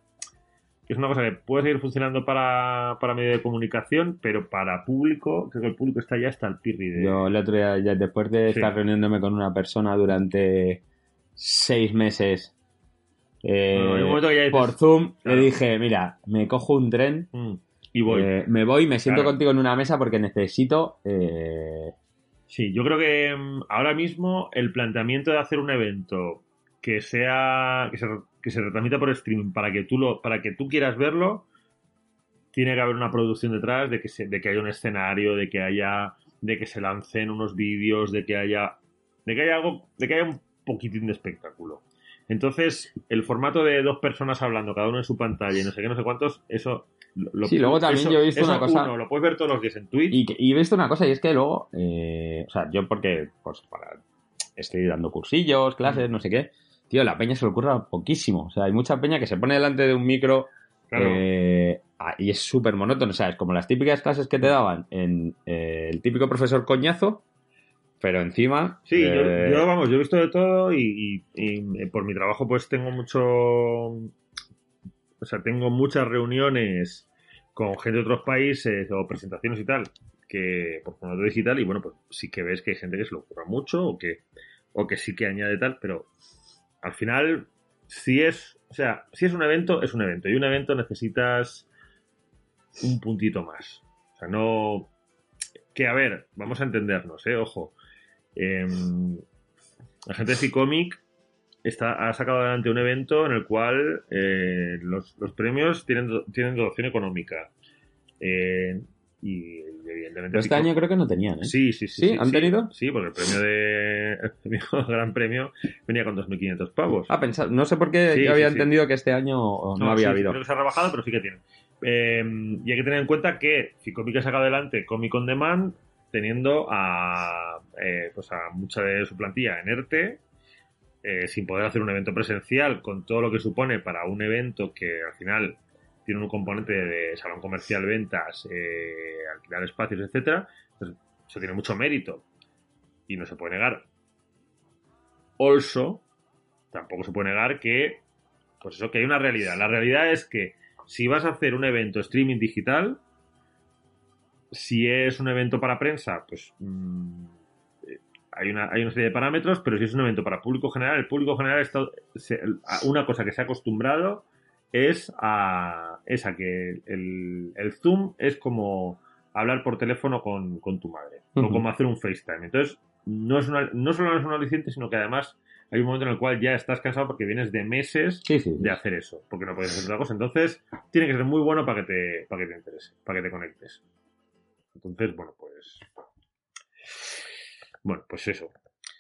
es una cosa que puede seguir funcionando para, para medio de comunicación, pero para público, creo que el público está ya hasta el pirri de... Yo el otro día, ya después de Sí. estar reuniéndome con una persona durante seis meses eh, Bueno, dices, por Zoom, claro. le dije, mira, me cojo un tren, "Mm", y voy. eh, me voy, me siento Claro. contigo en una mesa porque necesito... eh, Sí, yo creo que mm, ahora mismo el planteamiento de hacer un evento que sea que se, que se retransmita por streaming para que tú lo para que tú quieras verlo tiene que haber una producción detrás de que se, de que haya un escenario de que haya de que se lancen unos vídeos de que haya de que haya algo de que haya un poquitín de espectáculo entonces el formato de dos personas hablando cada uno en su pantalla y no sé qué no sé cuántos eso lo- Sí, luego también eso- yo he visto una cosa- uno, lo puedes ver todos los días en Twitch Y, he visto una cosa, y es que luego, eh, o sea, yo porque, pues, para, estoy dando cursillos, clases, Mm. no sé qué, tío, la peña se le ocurra poquísimo. O sea, hay mucha peña que se pone delante de un micro claro eh, y es súper monótono. O sea, es como las típicas clases que te daban en eh, el típico profesor coñazo, pero encima... Sí, yo, eh, yo, vamos, yo he visto de todo y, y- y, eh, por mi trabajo pues tengo mucho... O sea, tengo muchas reuniones con gente de otros países o presentaciones y tal, que por formato digital y bueno, pues sí que ves que hay gente que se lo ocurra mucho o que, o que sí que añade tal, pero al final, si es, o sea, si es un evento, es un evento y un evento necesitas un puntito más. O sea, no... Que a ver, vamos a entendernos, ¿eh? Ojo. Em, la gente de Cicomic está, ha sacado adelante un evento en el cual eh, los, los premios tienen, tienen dotación económica. Eh, y evidentemente. pero este año creo que no tenían, ¿eh? Sí, sí, sí. ¿Sí? ¿Han tenido? Sí, porque el premio de. El gran premio venía con 2.500 pavos. Ah, pensad, no sé por qué Sí, yo había entendido que este año no, había habido. Creo que se ha rebajado, pero sí que tiene. Eh, y hay que tener en cuenta que Cicomic ha sacado adelante Comic on Demand teniendo a, eh, pues a mucha de su plantilla en ERTE, eh, sin poder hacer un evento presencial, con todo lo que supone para un evento que al final tiene un componente de salón comercial, ventas, eh, alquilar espacios, etcétera, pues eso tiene mucho mérito y no se puede negar. Also, tampoco se puede negar que pues eso, que hay una realidad. La realidad es que si vas a hacer un evento streaming digital, si es un evento para prensa, pues mm, eh, hay, una, hay una serie de parámetros, pero si es un evento para público general, el público general está, se- una cosa que se ha acostumbrado es a, es a que el, el Zoom es como hablar por teléfono con, con tu madre, o como hacer un FaceTime. Entonces, no, es una, no solo no es un aliciente, sino que además hay un momento en el cual ya estás cansado porque vienes de meses Sí, sí. sí. de hacer eso, porque no puedes hacer otra cosa. Entonces, tiene que ser muy bueno para que te, para que te interese, para que te conectes. Entonces, bueno, pues. Bueno, pues eso.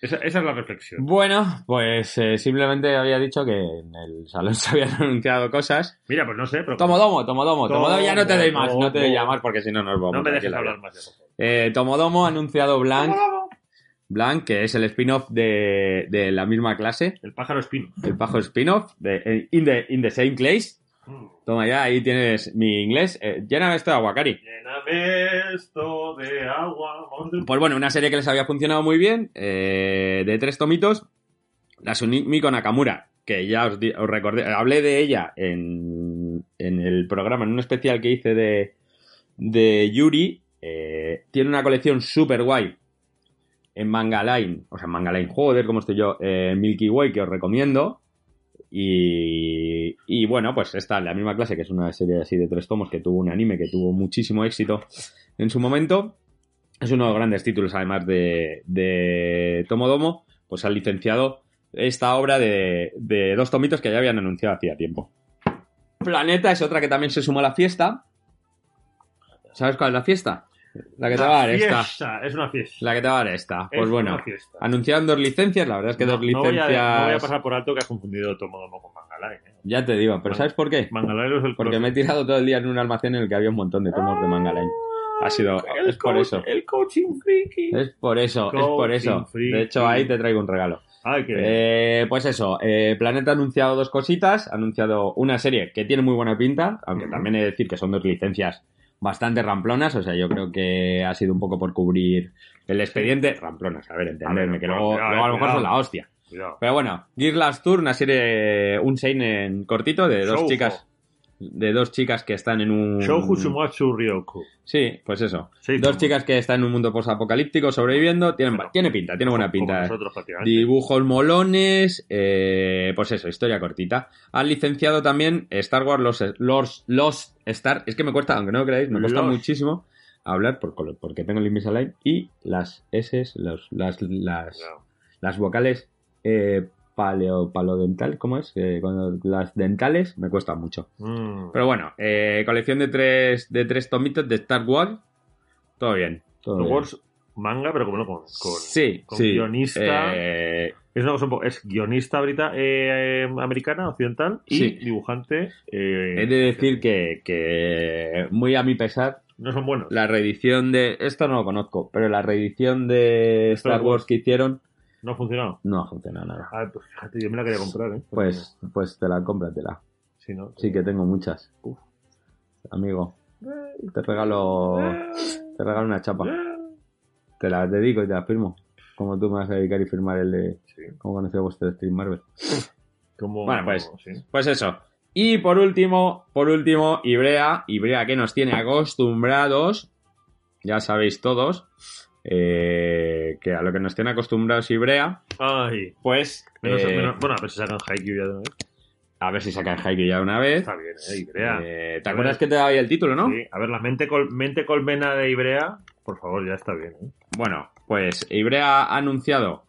Esa, esa es la reflexión. Bueno, pues eh, simplemente había dicho que en el salón se habían anunciado cosas. Mira, pues no sé, pero. Tomodomo, Tomodomo, Tomodomo, ya no te doy más, no te doy más porque si no nos vamos. No me dejes hablar más de eso. Eh, Tomodomo ha anunciado Blank, Blank, que es el spin-off de, de la misma clase, El pájaro espino. el pajo spin-off de eh, in, the, in the Same Place. Toma ya, ahí tienes mi inglés. Eh, lléname esto de aguacari. Lléname esto de agua. Pues bueno, una serie que les había funcionado muy bien, eh, de tres tomitos, la Sumiko Nakamura, que ya os, di- os recordé, hablé de ella en, en el programa, en un especial que hice de, de Yuri, eh, tiene una colección súper guay en Manga Line, o sea, en Manga Line, joder, como estoy yo, eh, Milky Way, que os recomiendo. Y, y bueno, pues está la misma clase, que es una serie así de tres tomos que tuvo un anime que tuvo muchísimo éxito en su momento. Es uno de los grandes títulos, además de, de Tomodomo, pues han licenciado esta obra de, de dos tomitos que ya habían anunciado hacía tiempo. Planeta es otra que también se sumó a la fiesta. ¿Sabes cuál es la fiesta? La que te va a dar esta. Es una fiesta. La que te va a dar esta. Pues Es bueno, anunciaron dos licencias, la verdad es que No- dos no voy a- licencias... No voy a, pasar por alto que has confundido Tomodomo con Mangaline. ¿eh? Ya te digo, pero ¿sabes por qué? Es el Porque me he tirado todo el día en un almacén en el que había un montón de tomos de Manga Line. Ha sido... El es por eso. El coaching freaky. Es por eso, es por eso. De hecho, ahí te traigo un regalo. Ay. Eh, pues eso, eh, Planeta ha anunciado dos cositas. Ha anunciado una serie que tiene muy buena pinta, aunque también he de decir que son dos licencias bastante ramplonas. O sea, yo creo que ha sido un poco por cubrir el expediente. Ramplonas, a ver, entenderme, que luego, cuidado, luego a lo mejor cuidado. son la hostia. Cuidado. Pero bueno, Gear Last Tour, una serie, un seinen cortito de dos Shoujo. chicas. De dos chicas que están en un. Shoujo Shumatsu Ryoku. Sí, pues eso. Sí, dos como- chicas que están en un mundo posapocalíptico sobreviviendo. Tienen, Bueno, tiene pinta, tiene buena pinta. nosotros, prácticamente. Dibujos molones, eh, pues eso, historia cortita. Han licenciado también Star Wars Los, los, los Star. Es que me cuesta, aunque no lo creáis, me cuesta Los. muchísimo hablar por, porque tengo el Invisalign y las S, los, las, las, No. las vocales eh, paleo, palodental, ¿cómo es? Eh, las dentales me cuesta mucho. Mm. Pero bueno, eh, colección de tres, de tres tomitos de Star Wars. Todo bien. Todo Star bien. Wars manga, pero como no con, con, sí, con sí. guionista. Eh, Es una cosa un poco. Es guionista brita, eh, americana, occidental, y Sí. dibujante. He de decir que, que, muy a mi pesar, No son buenos. la reedición de. Esto no lo conozco, pero la reedición de Star Star Wars Wars. que hicieron No ha funcionado. no ha funcionado nada. Ah, pues fíjate, yo me la quería comprar, ¿eh? Pues, pues te la cómpratela. Si no. Sí que tengo muchas. Uf. Amigo, te regalo, te regalo una chapa. Te la dedico y te la firmo. como tú me vas a dedicar y firmar el de Sí. cómo conoció vuestro Stream Marvel. Como, Bueno, pues. sí. Pues eso. Y por último, por último, Ibrea, Ibrea que nos tiene acostumbrados, ya sabéis todos, eh, que a lo que nos tiene acostumbrados Ibrea, Ay. pues Menos, eh, menos- bueno, a ver si sacan Haikyuu ya de una vez. a ver si sacan Haikyuu ya de una vez. Está bien, eh, Ibrea. Eh, ¿Te acuerdas que te daba ahí el título, no? Sí. A ver, la mente, col- mente colmena de Ibrea, por favor, ya está bien. Bueno, pues Ibrea ha anunciado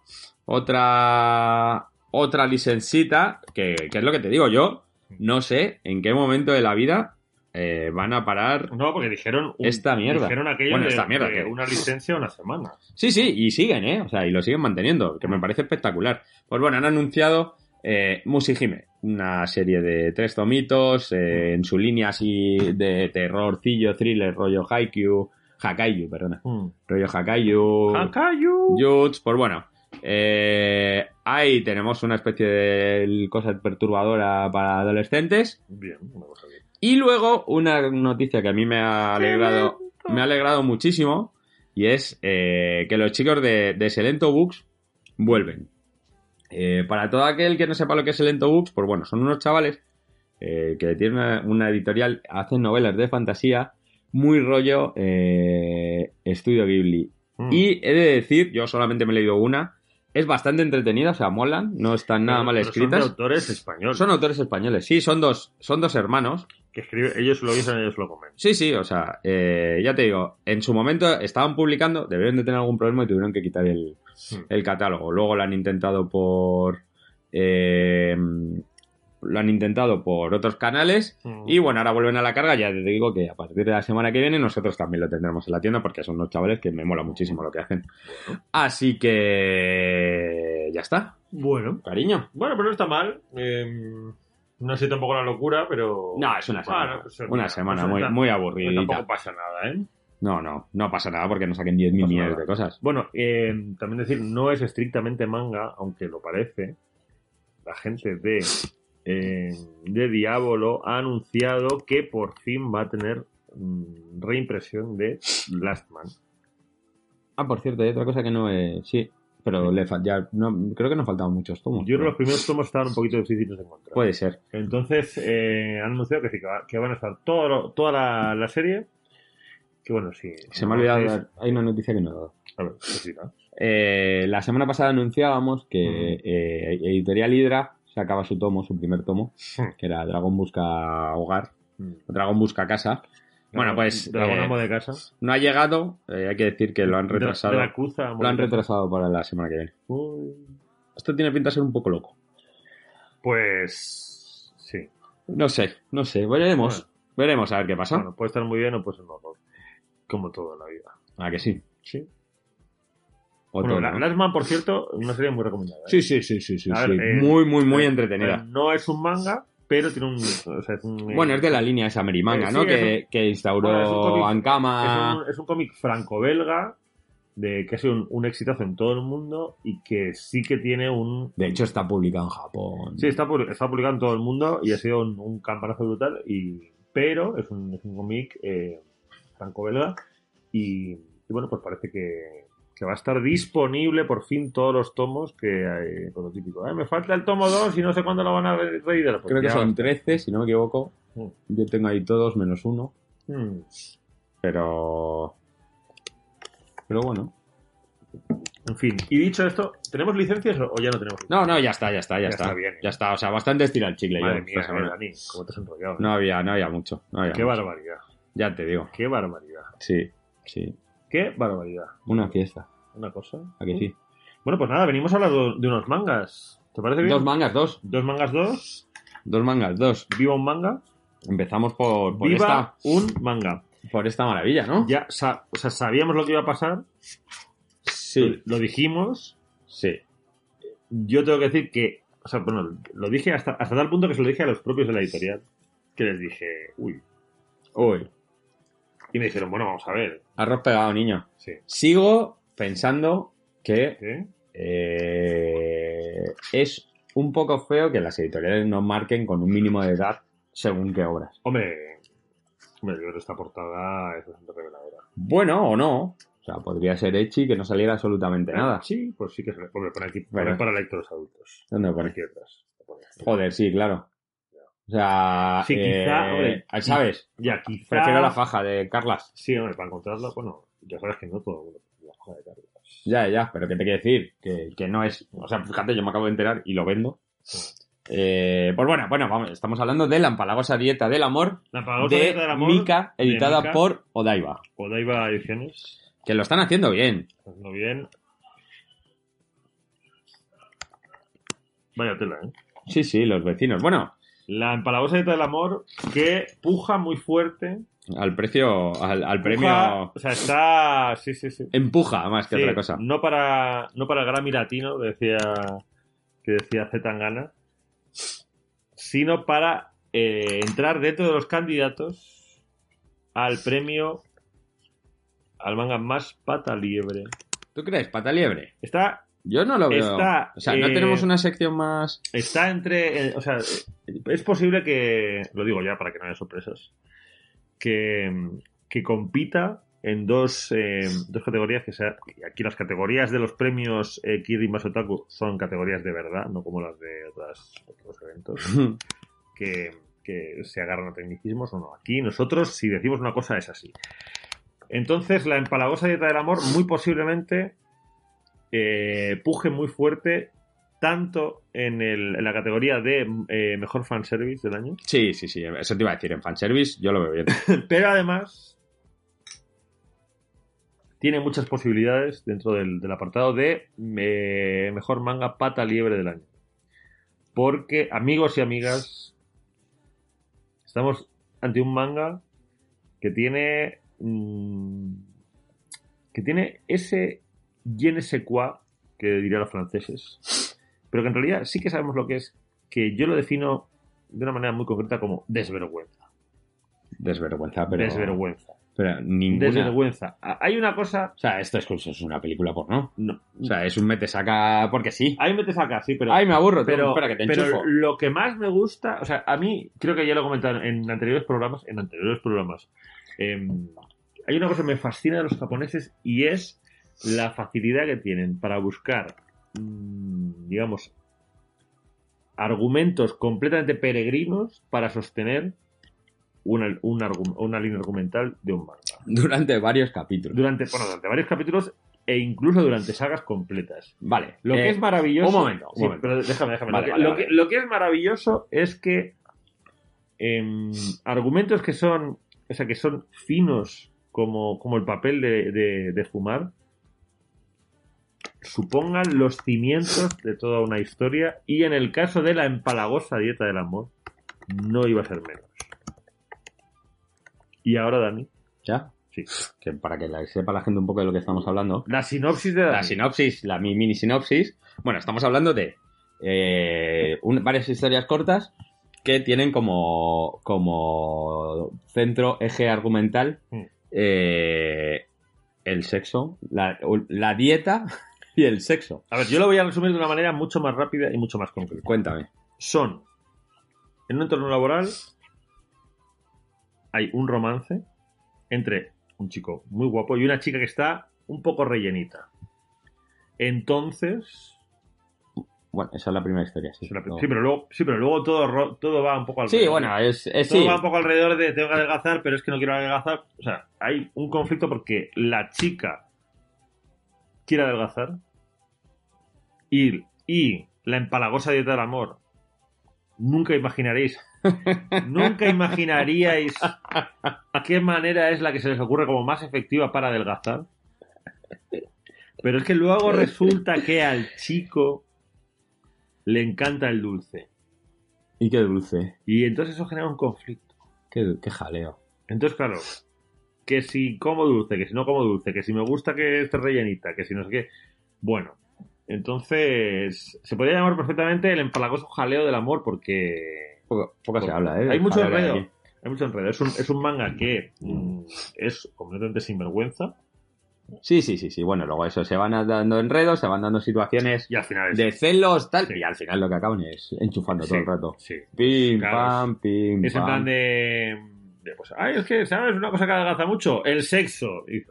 otra otra licencita, que, que es lo que te digo yo, no sé en qué momento de la vida eh, van a parar. No, porque dijeron. un- Esta mierda. Dijeron aquello Bueno, de, esta mierda, de que- una licencia una semana. Sí, sí, y siguen, ¿eh? O sea, y lo siguen manteniendo, que me parece espectacular. Pues bueno, han anunciado eh, Musihime, una serie de tres tomitos eh, en su línea así de terrorcillo, thriller, rollo Haikyuu, Hakaiyu, perdona, rollo Hakaiyu, Hakayu. Yuts, pues bueno. eh, ahí tenemos una especie de cosa perturbadora para adolescentes. Bien, una cosa bien. Y luego una noticia que a mí me ha alegrado, me ha alegrado muchísimo y es eh, que los chicos de, de Selento Books vuelven. Eh, para todo aquel que no sepa lo que es Selento Books, pues bueno, son unos chavales eh, que tienen una, una editorial, hacen novelas de fantasía, muy rollo eh, Estudio Ghibli. Mm. Y he de decir, yo solamente me he leído una, es bastante entretenida, o sea, molan, no están nada Pero- mal pero Son de escritas. autores españoles. Son autores españoles, sí, son dos, son dos hermanos. Que escriben, ellos lo dicen, ellos lo comen. Sí, sí, o sea, eh, ya te digo, en su momento estaban publicando, debieron de tener algún problema y tuvieron que quitar el, el catálogo. Luego lo han intentado por... eh, lo han intentado por otros canales Mm. y bueno, ahora vuelven a la carga. Ya te digo que a partir de la semana que viene nosotros también lo tendremos en la tienda porque son unos chavales que me mola muchísimo lo que hacen. Así que ya está, Bueno. cariño. Bueno, pero no está mal. Eh, no sé tampoco la locura, pero. No, es una semana. Bueno, pues, una semana pues muy, muy aburrida. tampoco pasa nada, ¿eh? No, no, no pasa nada porque no saquen 10.000 pasa millones de cosas. Bueno, eh, también decir, no es estrictamente manga, aunque lo parece. La gente de, eh, de Diablo ha anunciado que por fin va a tener mm, reimpresión de Last Man. Ah, por cierto, hay otra cosa que no es. Sí, pero le fa- ya no, creo que nos faltaban muchos tomos. Yo creo que los primeros tomos estaban un poquito difíciles de encontrar. Puede ser. Entonces, eh, han anunciado que, sí, que, va- que van a estar todo lo- toda la, la serie. Que bueno, sí. Se me ha olvidado. dar- Hay una noticia que no he dado. A ver, pues sí, ¿no? Eh, la semana pasada anunciábamos que Mm. eh, Editorial Hydra sacaba su tomo, su primer tomo, que era Dragón Busca Hogar, o Dragón Busca Casa. Bueno, pues eh, amo de casa. no ha llegado, eh, hay que decir que lo han retrasado. Lo han retrasado para la semana que viene. Uy. Esto tiene pinta de ser un poco loco. Pues. Sí. No sé, no sé, veremos. Veremos a ver qué pasa. Bueno, puede estar muy bien o puede ser un horror. Como todo en la vida. ¿A que sí? Sí. O Bueno, todo, la-. Last Man, por cierto, una serie muy recomendada. ¿eh? Sí, sí, sí, sí, sí. Sí. eh, muy, muy, muy eh, entretenida. Eh, No es un manga, pero tiene un. o sea, es un- Bueno, es de la línea esa Merimanga, Eh, ¿no? sí, que, es que instauró bueno, un Ankama. Es un, un cómic franco-belga de que ha sido un, un exitazo en todo el mundo y que sí que tiene un. De hecho, está publicado en Japón. Sí, está, está publicado en todo el mundo y ha sido un, un campanazo brutal. Y, pero es un, es un cómic eh, franco-belga y, y bueno, pues parece que, que va a estar disponible por fin todos los tomos que hay, por lo típico. "Eh, me falta el tomo 2 y no sé cuándo lo van a re- reeditar. Pues Creo que son va. 13, si no me equivoco. Mm. Yo tengo ahí todos menos uno. Hmm. Pero. Pero bueno. En fin, y dicho esto, ¿tenemos licencias o ya no tenemos licencias? No, no, ya está, ya está, ya, Ya está. está bien. Ya está. O sea, bastante estira el chicle. Madre yo, mía, eh, semana. Dani, cómo te has enrollado. eh? No había, no había mucho. No había Qué mucho. barbaridad, Ya te digo. qué barbaridad, Sí, sí. qué barbaridad. Una fiesta. Una cosa. ¿A que sí? Bueno, pues nada, venimos a hablar de, de unos mangas. ¿Te parece bien? Dos mangas, dos. Dos mangas, dos. Dos mangas, dos. Viva un manga. Empezamos por, por, Viva esta, un manga. por esta maravilla, ¿no? Ya sa- o sea, sabíamos lo que iba a pasar. Sí, Lo, lo dijimos. sí. Yo tengo que decir que. O sea, bueno, lo dije hasta, hasta tal punto que se lo dije a los propios de la editorial. Que les dije, uy. Uy, Y me dijeron, bueno, vamos a ver. arroz pegado, niño. Sí. Sigo pensando que ¿Qué? eh, es un poco feo que las editoriales no marquen con un mínimo de edad según qué obras. Hombre, hombre, yo creo que esta portada es bastante reveladora. Bueno o no, O sea, podría ser Echi que no saliera absolutamente nada. Sí, pues sí que se le pone por aquí. Pone para lectores adultos. ¿Dónde. Lo pone. Joder, sí, claro. O sea, Sí, quizá, eh, hombre, ¿sabes? Ya, quizá. Prefiero la faja de Carlas. Sí, hombre, para encontrarlo, bueno, ya sabes que no todo el mundo Ya, ya, pero ¿qué te quiero decir? Que, que no es. O sea, fíjate, yo me acabo de enterar y lo vendo. Eh, pues bueno, bueno, vamos, estamos hablando de la empalagosa dieta del amor La palagosa de dieta del amor Mika, de editada Mika. por Odaiba. Odaiba Ediciones. Que lo están haciendo bien. Haciendo bien. Vaya tela, ¿eh? Sí, sí, los vecinos. Bueno, La empalagosa dieta del amor que puja muy fuerte. al precio, al, al Puja- premio. o sea, está. Sí, sí, sí. Empuja más que Sí, otra cosa. No para, no para el Grammy Latino, decía, que decía Zetangana, sino para eh, entrar dentro de los candidatos al premio al manga más pata liebre. ¿Tú crees? ¿Pata liebre? Está, Yo no lo veo. Está, o sea, no eh, tenemos una sección más. está entre. eh, o sea, es posible que. Lo digo ya para que no haya sorpresas. Que, que compita en dos, eh, dos categorías que sea. y Aquí las categorías de los premios eh, Kiri Masotaku son categorías de verdad, no como las de otras, otros eventos que, que se agarran a tecnicismos o no. Aquí nosotros, si decimos una cosa, es así. Entonces, la empalagosa dieta del amor, muy posiblemente eh, puje muy fuerte, tanto en, el- en la categoría de eh, mejor fanservice del año, Sí, sí, sí. Eso te iba a decir. En fanservice yo lo veo bien. pero además tiene muchas posibilidades dentro del, del apartado de eh, mejor manga pata liebre del año. Porque, amigos y amigas, estamos ante un manga que tiene. mm, que tiene ese je ne sais quoi, que dirían los franceses, pero que en realidad sí que sabemos lo que es, que yo lo defino de una manera muy concreta como desvergüenza. Desvergüenza, pero. Desvergüenza. Pero ninguna. Desvergüenza. Ah, Hay una cosa. O sea, esto es, es una película porno. No, O sea, es un mete saca porque sí. ahí me te saca, sí, pero. Ay, me aburro. pero, espera, que te pero enchufo. lo que más me gusta, o sea, a mí, creo que ya lo he comentado en anteriores programas, en anteriores programas, em, hay una cosa que me fascina de los japoneses y es la facilidad que tienen para buscar, mm, digamos, argumentos completamente peregrinos para sostener una, una línea argumental de un manga. Durante varios capítulos. Durante, bueno, durante varios capítulos e incluso durante sagas completas. Vale. Lo eh, que es maravilloso. un momento, un Sí, momento. pero déjame, déjame. Vale, lo, que, vale, lo vale. que- lo que es maravilloso es que em, argumentos que son. O sea, que son finos como, como el papel de, de- de fumar. Supongan los cimientos de toda una historia. Y en el caso de la empalagosa dieta del amor, no iba a ser menos. Y ahora, Dani. ¿Ya? Sí. Que para que la- sepa la gente un poco de lo que estamos hablando. La sinopsis de Dani. La sinopsis, la mi- mini sinopsis. Bueno, estamos hablando de eh, un- varias historias cortas que tienen como, como centro, eje argumental, Mm. eh, el sexo, la, la dieta y el sexo. A ver, yo lo voy a resumir de una manera mucho más rápida y mucho más concreta. Cuéntame. son en un entorno laboral hay un romance entre un chico muy guapo y una chica que está un poco rellenita. Entonces, Bueno, esa es la primera historia, sí. sí, pero luego, sí, pero luego todo, todo va un poco Sí, alrededor. bueno, es, es todo sí. va un poco alrededor de tengo que adelgazar, pero es que no quiero adelgazar. O sea, hay un conflicto porque la chica quiere adelgazar y, y la empalagosa dieta del amor. Nunca imaginaréis, nunca imaginaríais qué manera es la que se les ocurre como más efectiva para adelgazar. Pero es que luego resulta que al chico le encanta el dulce. Y qué dulce. Y entonces eso genera un conflicto. Qué, qué jaleo. Entonces, claro, que si como dulce, que si no como dulce, que si me gusta que esté rellenita, que si no sé qué. Bueno, entonces se podría llamar perfectamente el empalagoso jaleo del amor porque Poco, poco se habla, ¿eh? hay mucho enredo. hay mucho enredo. Es un, es un manga que mm, es completamente sinvergüenza Sí, sí, sí, sí. Bueno, luego eso, se van dando enredos, se van dando situaciones y al final es... de celos, tal, Sí. y al final lo que acaban es enchufando todo el rato. Sí. Pim, Claro, pam, pim, Es en pam. plan de, de, Pues, ay, es que, ¿sabes? Una cosa que adelgaza mucho, el sexo. Y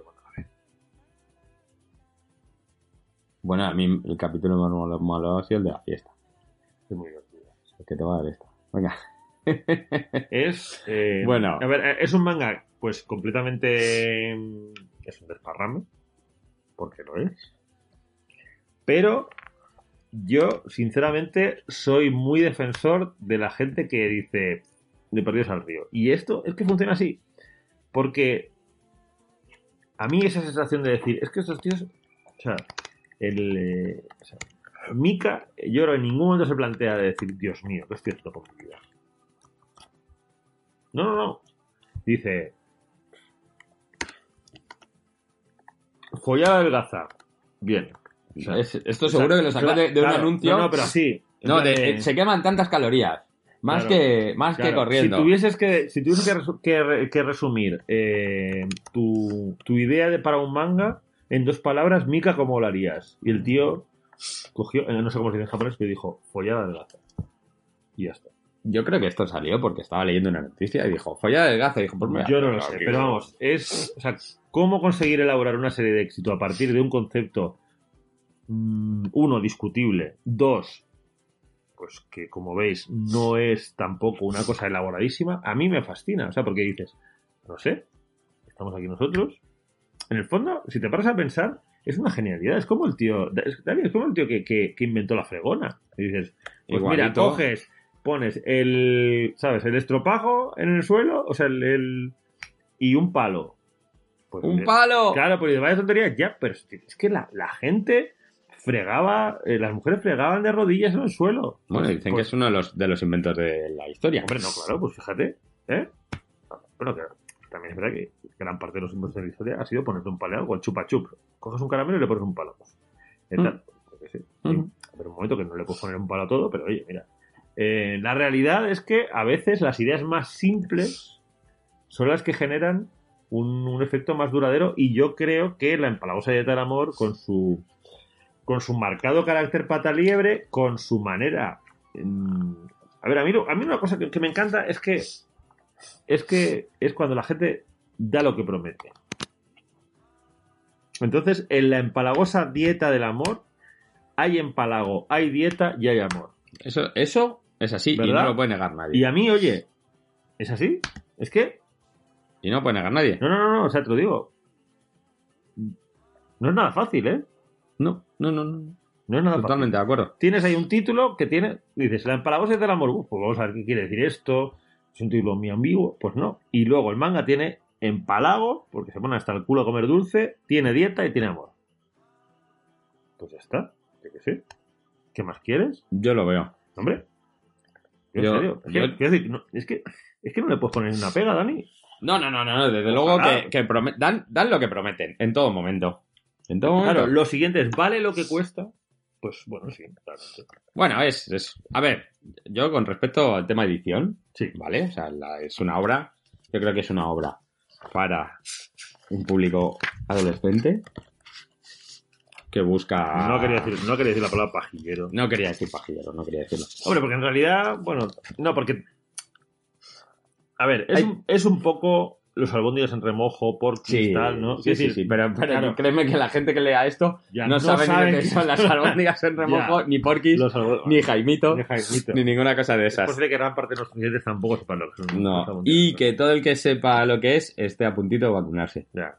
Bueno, a mí el capítulo más malo, malo ha sido el de la fiesta. Es muy divertido. El que te va a dar esto. Venga. Es. eh, Bueno. A ver, eh, es un manga, pues completamente. Es un desparrame. Porque lo es. Pero. Yo, sinceramente, soy muy defensor de la gente que dice. De perdidos al río. Y esto es que funciona así. Porque. A mí esa sensación de decir. Es que estos tíos. O sea. El. eh, o sea, Mika, yo creo que en ningún momento se plantea de decir, Dios mío, ¿qué estoy haciendo con mi vida? No, no, no. Dice. Follada del Gaza. Bien. O sea, Es- esto o sea, seguro que lo sacó de, de un anuncio. No, no, pero en No, plan de- de- se queman tantas calorías. Más Claro, que más que corriendo. Si tuvieses que, si tuvieses que, que que resumir eh, tu, tu idea de para un manga en dos palabras, Mika, ¿cómo lo harías? Y el tío cogió, eh, no sé cómo se dice en japonés, pero dijo, follada del Gaza. Y ya está. Yo creo que esto salió porque estaba leyendo una noticia y dijo, folla del gaza. Y dijo, pues mira, Yo no lo sé, pero vamos, es. O sea, ¿cómo conseguir elaborar una serie de éxito a partir de un concepto, mm, uno, discutible, dos, pues que como veis, no es tampoco una cosa elaboradísima? A mí me fascina, o sea, porque dices, no sé, estamos aquí nosotros. En el fondo, si te paras a pensar, es una genialidad. Es como el tío, es, David, es como el tío que, que- que inventó la fregona. Y dices, pues mira, coges, pones el, ¿sabes? El estropajo en el suelo, o sea, el, el- y un palo. Pues, ¡Un palo! Claro, pues vaya tontería, ya, pero es que- la, la gente fregaba, eh, las mujeres fregaban de rodillas en el suelo. Bueno, Pues- dicen que pues- es uno de los, de los inventos de la historia. Hombre, no, claro, pues fíjate, ¿eh? Bueno, que también es verdad que gran parte de los inventos de la historia ha sido ponerte un palo o el chupa chup. Coges un caramelo y le pones un palo. Eh, Mm. tal, sé, sí. Pero un momento que no le puedes poner un palo a todo, pero oye, mira. Eh, la realidad es que a veces las ideas más simples son las que generan un, un efecto más duradero y yo creo que la empalagosa dieta del amor con su con su marcado carácter pata liebre, con su manera mm, a ver, a mí, a mí una cosa que, que me encanta es que es que es cuando la gente da lo que promete. Entonces, en la empalagosa dieta del amor hay empalago, hay dieta y hay amor. Eso, eso es así y ¿Verdad? no lo puede negar nadie. Y a mí, oye, ¿es así? Es que Y no lo puede negar nadie. No, no, no, no, o sea, te lo digo. No es nada fácil, ¿eh? No, no, no. no. No es nada Totalmente de acuerdo. Tienes ahí un título que tiene. Dices, la empalagosa del amor. Uf, pues vamos a ver qué quiere decir esto. Es un título muy ambiguo. Pues no. Y luego el manga tiene empalago, porque se pone hasta el culo a comer dulce, tiene dieta y tiene amor. Pues ya está. Yo qué sé. ¿Qué más quieres? Yo lo veo. Hombre. Yo, Yo- en serio. Es, yo- que, no, es, que, es que no le puedes poner una pega, Dani. No, no, no, no, no, desde luego que, que dan, dan lo que prometen, en todo momento. En todo momento. Claro, lo siguiente es, ¿vale lo que cuesta? Pues bueno, sí, claramente. Bueno, es, es. A ver, yo con respecto al tema edición, Sí. ¿vale? O sea, la- es una obra. Yo creo que es una obra para un público adolescente que busca. No quería decir, no quería decir la palabra pajillero. No quería decir pajillero, no quería decirlo. Hombre, porque en realidad, bueno, no, porque. A ver, es, Hay- un, es un poco los albóndigas en remojo, por Sí, tal, ¿no? sí, sí, sí, pero, pero claro. créeme que la gente que lea esto Ya no, no sabe ni saben lo que son las albóndigas en remojo, Ya. ni porquis, ni jaimito, Ni Jaimito. ni ninguna cosa de Es esas. posible que gran parte de los clientes tampoco sepan lo que son. No, y que todo el que sepa lo que es esté a puntito de vacunarse, Ya,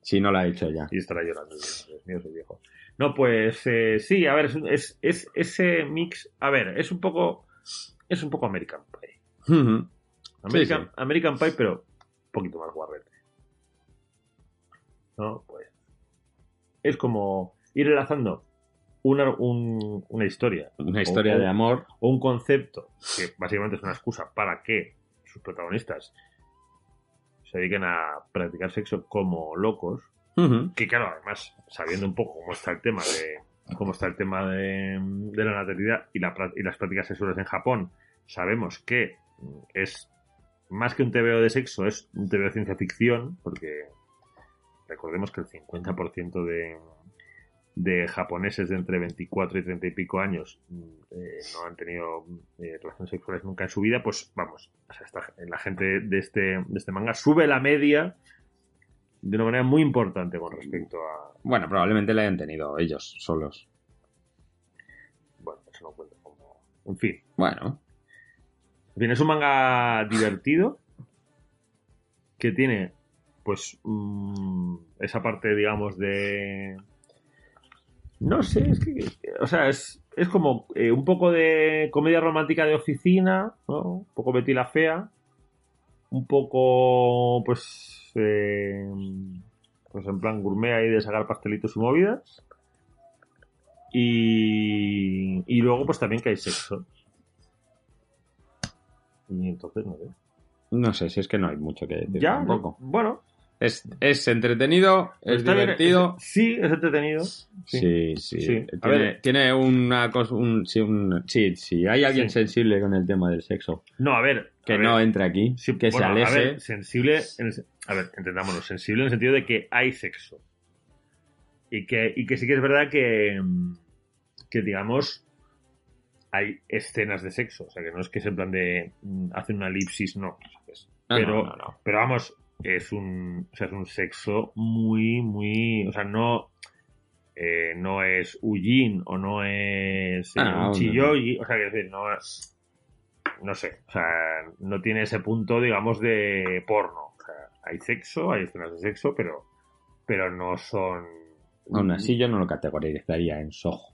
si no lo ha hecho ya. y estará llorando. Dios mío, soy viejo. No, pues eh, sí, a ver, es, es, es ese mix. A ver, es un poco. Es un poco American Pie. American, Sí, sí. American Pie, pero poquito más guarrete. ¿No? Pues. Es como ir enlazando una, un- una historia Una historia de amor. o un concepto que básicamente es una excusa para que sus protagonistas se dediquen a practicar sexo como locos. Que claro, además, sabiendo un poco cómo está el tema de cómo está el tema de, de la natalidad y, la y las prácticas sexuales en Japón, sabemos que es más que un TVO de sexo, es un TVO de ciencia ficción, porque recordemos que el 50% de, de japoneses de entre 24 y 30 y pico años mm, eh, no han tenido eh, relaciones sexuales nunca en su vida, pues vamos, o sea, esta- la gente de este, de este manga sube la media de una manera muy importante con respecto a. Bueno, probablemente la hayan tenido ellos solos. Bueno, eso no cuenta como. En fin. Bueno. En fin, es un manga divertido que tiene, pues, mm, esa parte, digamos, de. No sé, es que. O sea, es, es como eh, un poco de comedia romántica de oficina, ¿no? Un poco Betty la Fea. Un poco, pues. eh, pues en plan gourmet ahí de sacar pastelitos y movidas. Y, y luego, pues también que hay sexo. Y entonces, no sé. No sé, si es que no hay mucho que decir Ya, tampoco. bueno, Es, es entretenido, es está bien, divertido. es- sí, es entretenido. Sí, sí. Sí. A Tiene, ver. tiene una cosa. Un, sí, un- sí, sí, hay alguien Sí. sensible con el tema del sexo No, a ver. que a ver, no entre aquí, sí, que se bueno, aleje. A ver, sensible. en el se- a ver, entendámonos. Sensible en el sentido de que hay sexo. Y que, y que sí que es verdad que. Que digamos. Hay escenas de sexo. O sea, que no es que es en plan de. mm, Hacen una elipsis, no. ¿sabes? Pero, no, no, no. pero vamos, es un, o sea, es un sexo muy, muy, o sea, no, eh, no es Ujin o no es eh, Ah, o sea, que decir, no es, no sé, o sea, no tiene ese punto, digamos, de porno. O sea, hay sexo, hay escenas de sexo, pero, pero no son. Aún así, yo no lo categorizaría en Soho.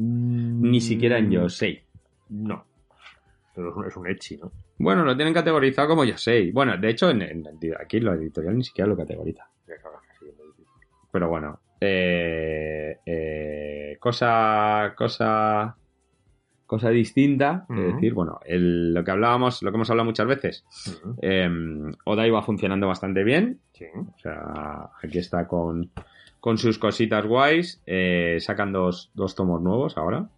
Mm, Ni siquiera en Yosei. No. Pero es un, ecchi, ¿no? Bueno, lo tienen categorizado como Yosei. Bueno, de hecho, en, en- aquí la editorial ni siquiera lo categoriza. Pero bueno. eh, eh, cosa. Cosa. Cosa distinta. Es decir, bueno, el- lo que hablábamos, lo que hemos hablado muchas veces. Eh, Oda iba funcionando bastante bien. Sí. O sea, aquí está con, con sus cositas guays. eh, sacan dos, dos tomos nuevos ahora.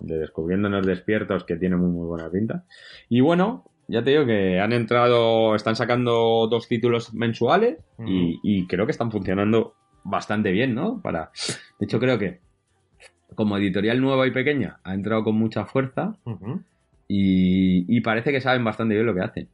De Descubriéndonos Despiertos, que tiene muy, muy buena pinta. Y bueno, ya te digo que han entrado, están sacando dos títulos mensuales y, y creo que están funcionando bastante bien, ¿no? Para, de hecho, creo que como editorial nueva y pequeña ha entrado con mucha fuerza y parece que saben bastante bien lo que hacen.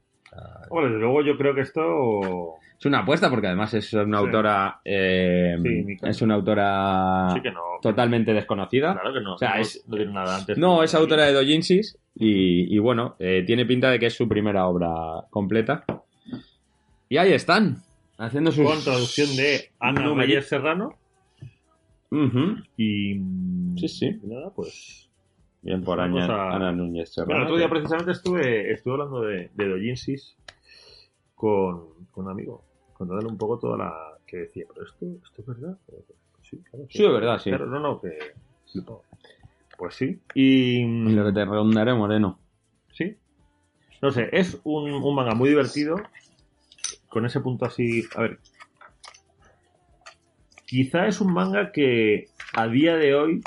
Bueno, desde luego yo creo que esto Es una apuesta porque además es una Sí. autora eh, Sí, es una autora sí que no. totalmente desconocida. Claro que no. O sea, no, es- no tiene nada antes. No, es autora de Dojinsis y, y bueno, eh, tiene pinta de que es su primera obra completa. Y ahí están, haciendo sus... Con traducción de Ana. Reyes Serrano. Y. mm, Sí, sí. y nada, pues. Bien por Ana, a- Ana Núñez Serrano. Bueno, el otro día precisamente estuve, estuve hablando de, de Dojinsis con, con un amigo, contándole un poco toda la. que decía, pero esto, esto es verdad. Sí, claro. Sí, es verdad, sí. Claro, no, no, que. Pues sí. Y. Y lo que te rondaré, Moreno. Sí. No sé, es un, un manga muy divertido. Con ese punto así. A ver. Quizá es un manga que a día de hoy.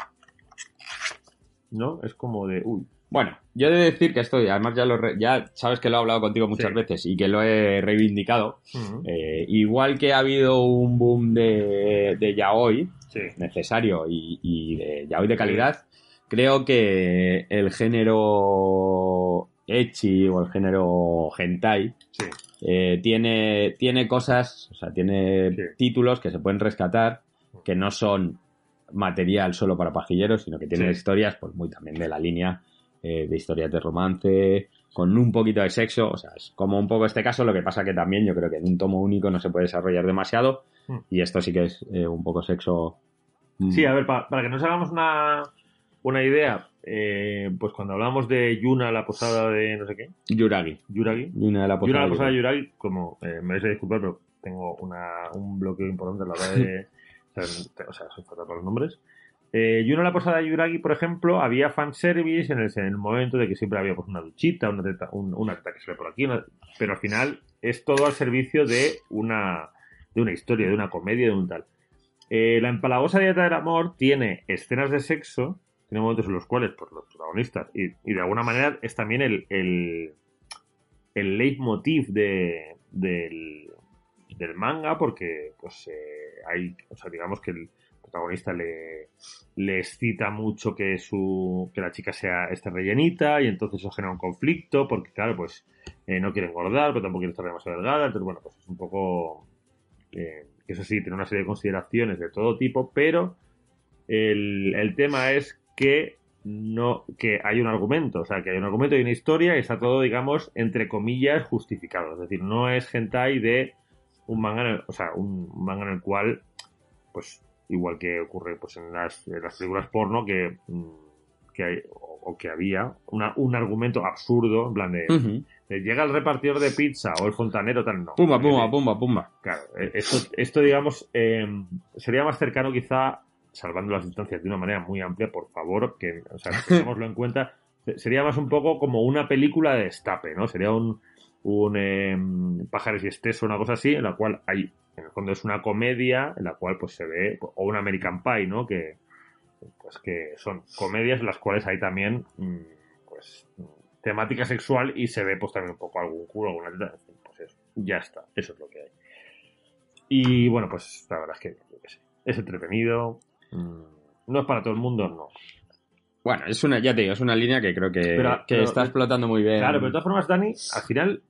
¿No? Es como de. Uy. Bueno, yo he de decir que estoy, además ya lo re- ya sabes que lo he hablado contigo muchas Sí. veces y que lo he reivindicado. Eh, igual que ha habido un boom de, de yaoi Sí. necesario y, y de yaoi de calidad, creo que el género ecchi o el género hentai Sí. eh, tiene, tiene cosas, o sea, tiene títulos que se pueden rescatar que no son material solo para pajilleros, sino que tienen Sí. historias pues muy también de la línea eh, de historias de romance, con un poquito de sexo, o sea, es como un poco este caso, lo que pasa que también yo creo que en un tomo único no se puede desarrollar demasiado Mm. y esto sí que es eh, un poco sexo. mm, Sí, a ver, pa- para que nos hagamos una, una idea, eh, pues cuando hablamos de Yuna, la posada de no sé qué, Yuragi. Yuragi, Yuna la Yuna, posada la posada de Yuragi. Yuragi, como eh, me vais a disculpar, pero tengo una, un bloqueo importante a la hora de. o sea, soy fatal los nombres. Eh, Yuna, la posada de Yuragi, por ejemplo, había fanservice en el, en el momento de que siempre había pues, una duchita, una teta, un- una que se ve por aquí, pero al final es todo al servicio de una, de una historia, de una comedia, de un tal. Eh, la empalagosa dieta del amor tiene escenas de sexo, tiene momentos en los cuales pues, los protagonistas, y, y de alguna manera es también el, el, el leitmotiv de, del, del manga, porque pues eh, hay, o sea, digamos que el protagonista le, le excita mucho que su que la chica sea esté rellenita y entonces eso genera un conflicto porque claro pues eh, no quiere engordar pero tampoco quiere estar demasiado delgada entonces bueno pues es un poco eh, eso sí, tiene una serie de consideraciones de todo tipo, pero el, el tema es que no que hay un argumento, o sea, que hay un argumento y una historia y está todo, digamos, entre comillas, justificado. Es decir, no es hentai de un manga, en el, o sea, un manga en el cual, pues, igual que ocurre pues en las, en las películas porno, que, mm, que hay, o, o que había una, un argumento absurdo, en plan de, llega el repartidor de pizza o el fontanero, tal, no. Pumba, pumba, pumba, pumba. Claro, eh, esto, esto digamos, eh, sería más cercano quizá, salvando las distancias de una manera muy amplia, por favor, que, o sea, tengámoslo en cuenta, se- sería más un poco como una película de destape, ¿no? Sería un, un eh, Pájaros y Esteso, una cosa así, en la cual hay, en el fondo es una comedia, en la cual pues se ve, o un American Pie, ¿no? Que, pues que son comedias en las cuales hay también, mm, pues, temática sexual y se ve pues también un poco algún culo, alguna teta, en fin, pues eso, ya está, eso es lo que hay. Y bueno, pues la verdad es que, yo qué sé, es entretenido. mm, No es para todo el mundo, no. Bueno, es una, ya te digo, es una línea que creo que, Pero- que pero- está explotando muy bien. Claro, pero de todas formas, Dani, al final,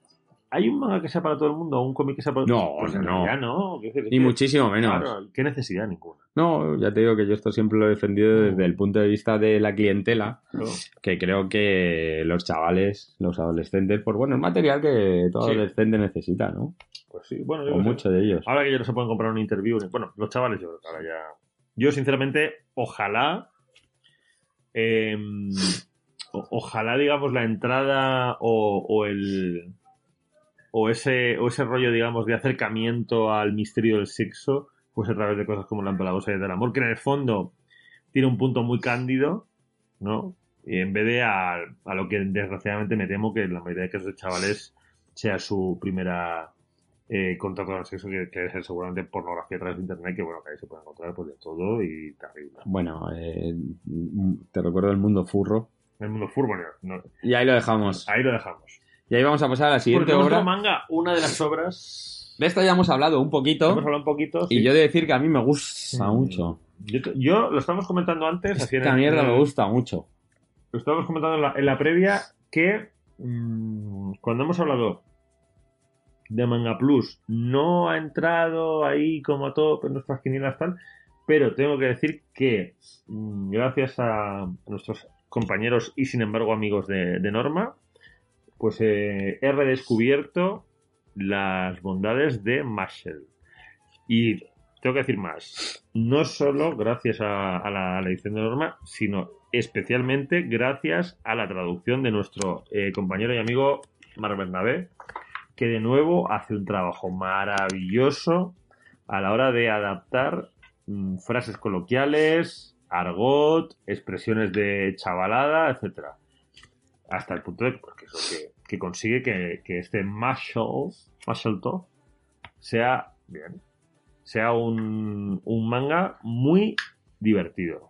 ¿hay un manga que sea para todo el mundo o un cómic que sea para todo el No, mundo? Pues en no. realidad no. decir, Ni que- muchísimo menos. Claro, qué necesidad ninguna. No, ya te digo que yo esto siempre lo he defendido desde el punto de vista de la clientela, ¿no? que creo que los chavales, los adolescentes, pues bueno, es material que todo Sí. adolescente necesita, ¿no? Pues sí, bueno, yo O qué sé. mucho de ellos. Ahora que ya no se pueden comprar un interview, bueno, los chavales yo creo que ahora ya... Yo sinceramente, ojalá... eh, o- ojalá, digamos, la entrada o, o el... O ese, o ese rollo, digamos, de acercamiento al misterio del sexo, pues a través de cosas como la empalagosa y del amor, que en el fondo tiene un punto muy cándido, ¿no? Y en vez de a, a lo que desgraciadamente me temo que en la mayoría de casos de chavales sea su primera eh, contacto con el sexo, que, que es seguramente pornografía a través de internet, que bueno, que ahí se puede encontrar pues de todo y terrible. Bueno, eh, te recuerdo el mundo furro. El mundo fútbol, no, Y ahí lo dejamos. ahí lo dejamos. Y ahí vamos a pasar a la siguiente Porque obra. manga, una de las obras... De esta ya hemos hablado un poquito. Hemos hablado un poquito. sí. Y yo he de decir que a mí me gusta Mm. mucho. Yo, yo lo estamos comentando antes. en Esta mierda el- me gusta mucho. Lo estábamos comentando en la, en la previa que mm, cuando hemos hablado de Manga Plus no ha entrado ahí como a todo en nuestras quinielas tal, pero tengo que decir que mm, gracias a nuestros compañeros y sin embargo amigos de, de Norma, pues eh, he redescubierto las bondades de Marshall. Y tengo que decir más, no solo gracias a, la, edición de Norma, sino especialmente gracias a la traducción de nuestro eh, compañero y amigo Mar Bernabé, que de nuevo hace un trabajo maravilloso a la hora de adaptar mm, frases coloquiales, argot, expresiones de chavalada, etcétera. Hasta el punto de pues, eso, que, que consigue que, que este Marshall, Marshall Top sea bien, sea un, un manga muy divertido.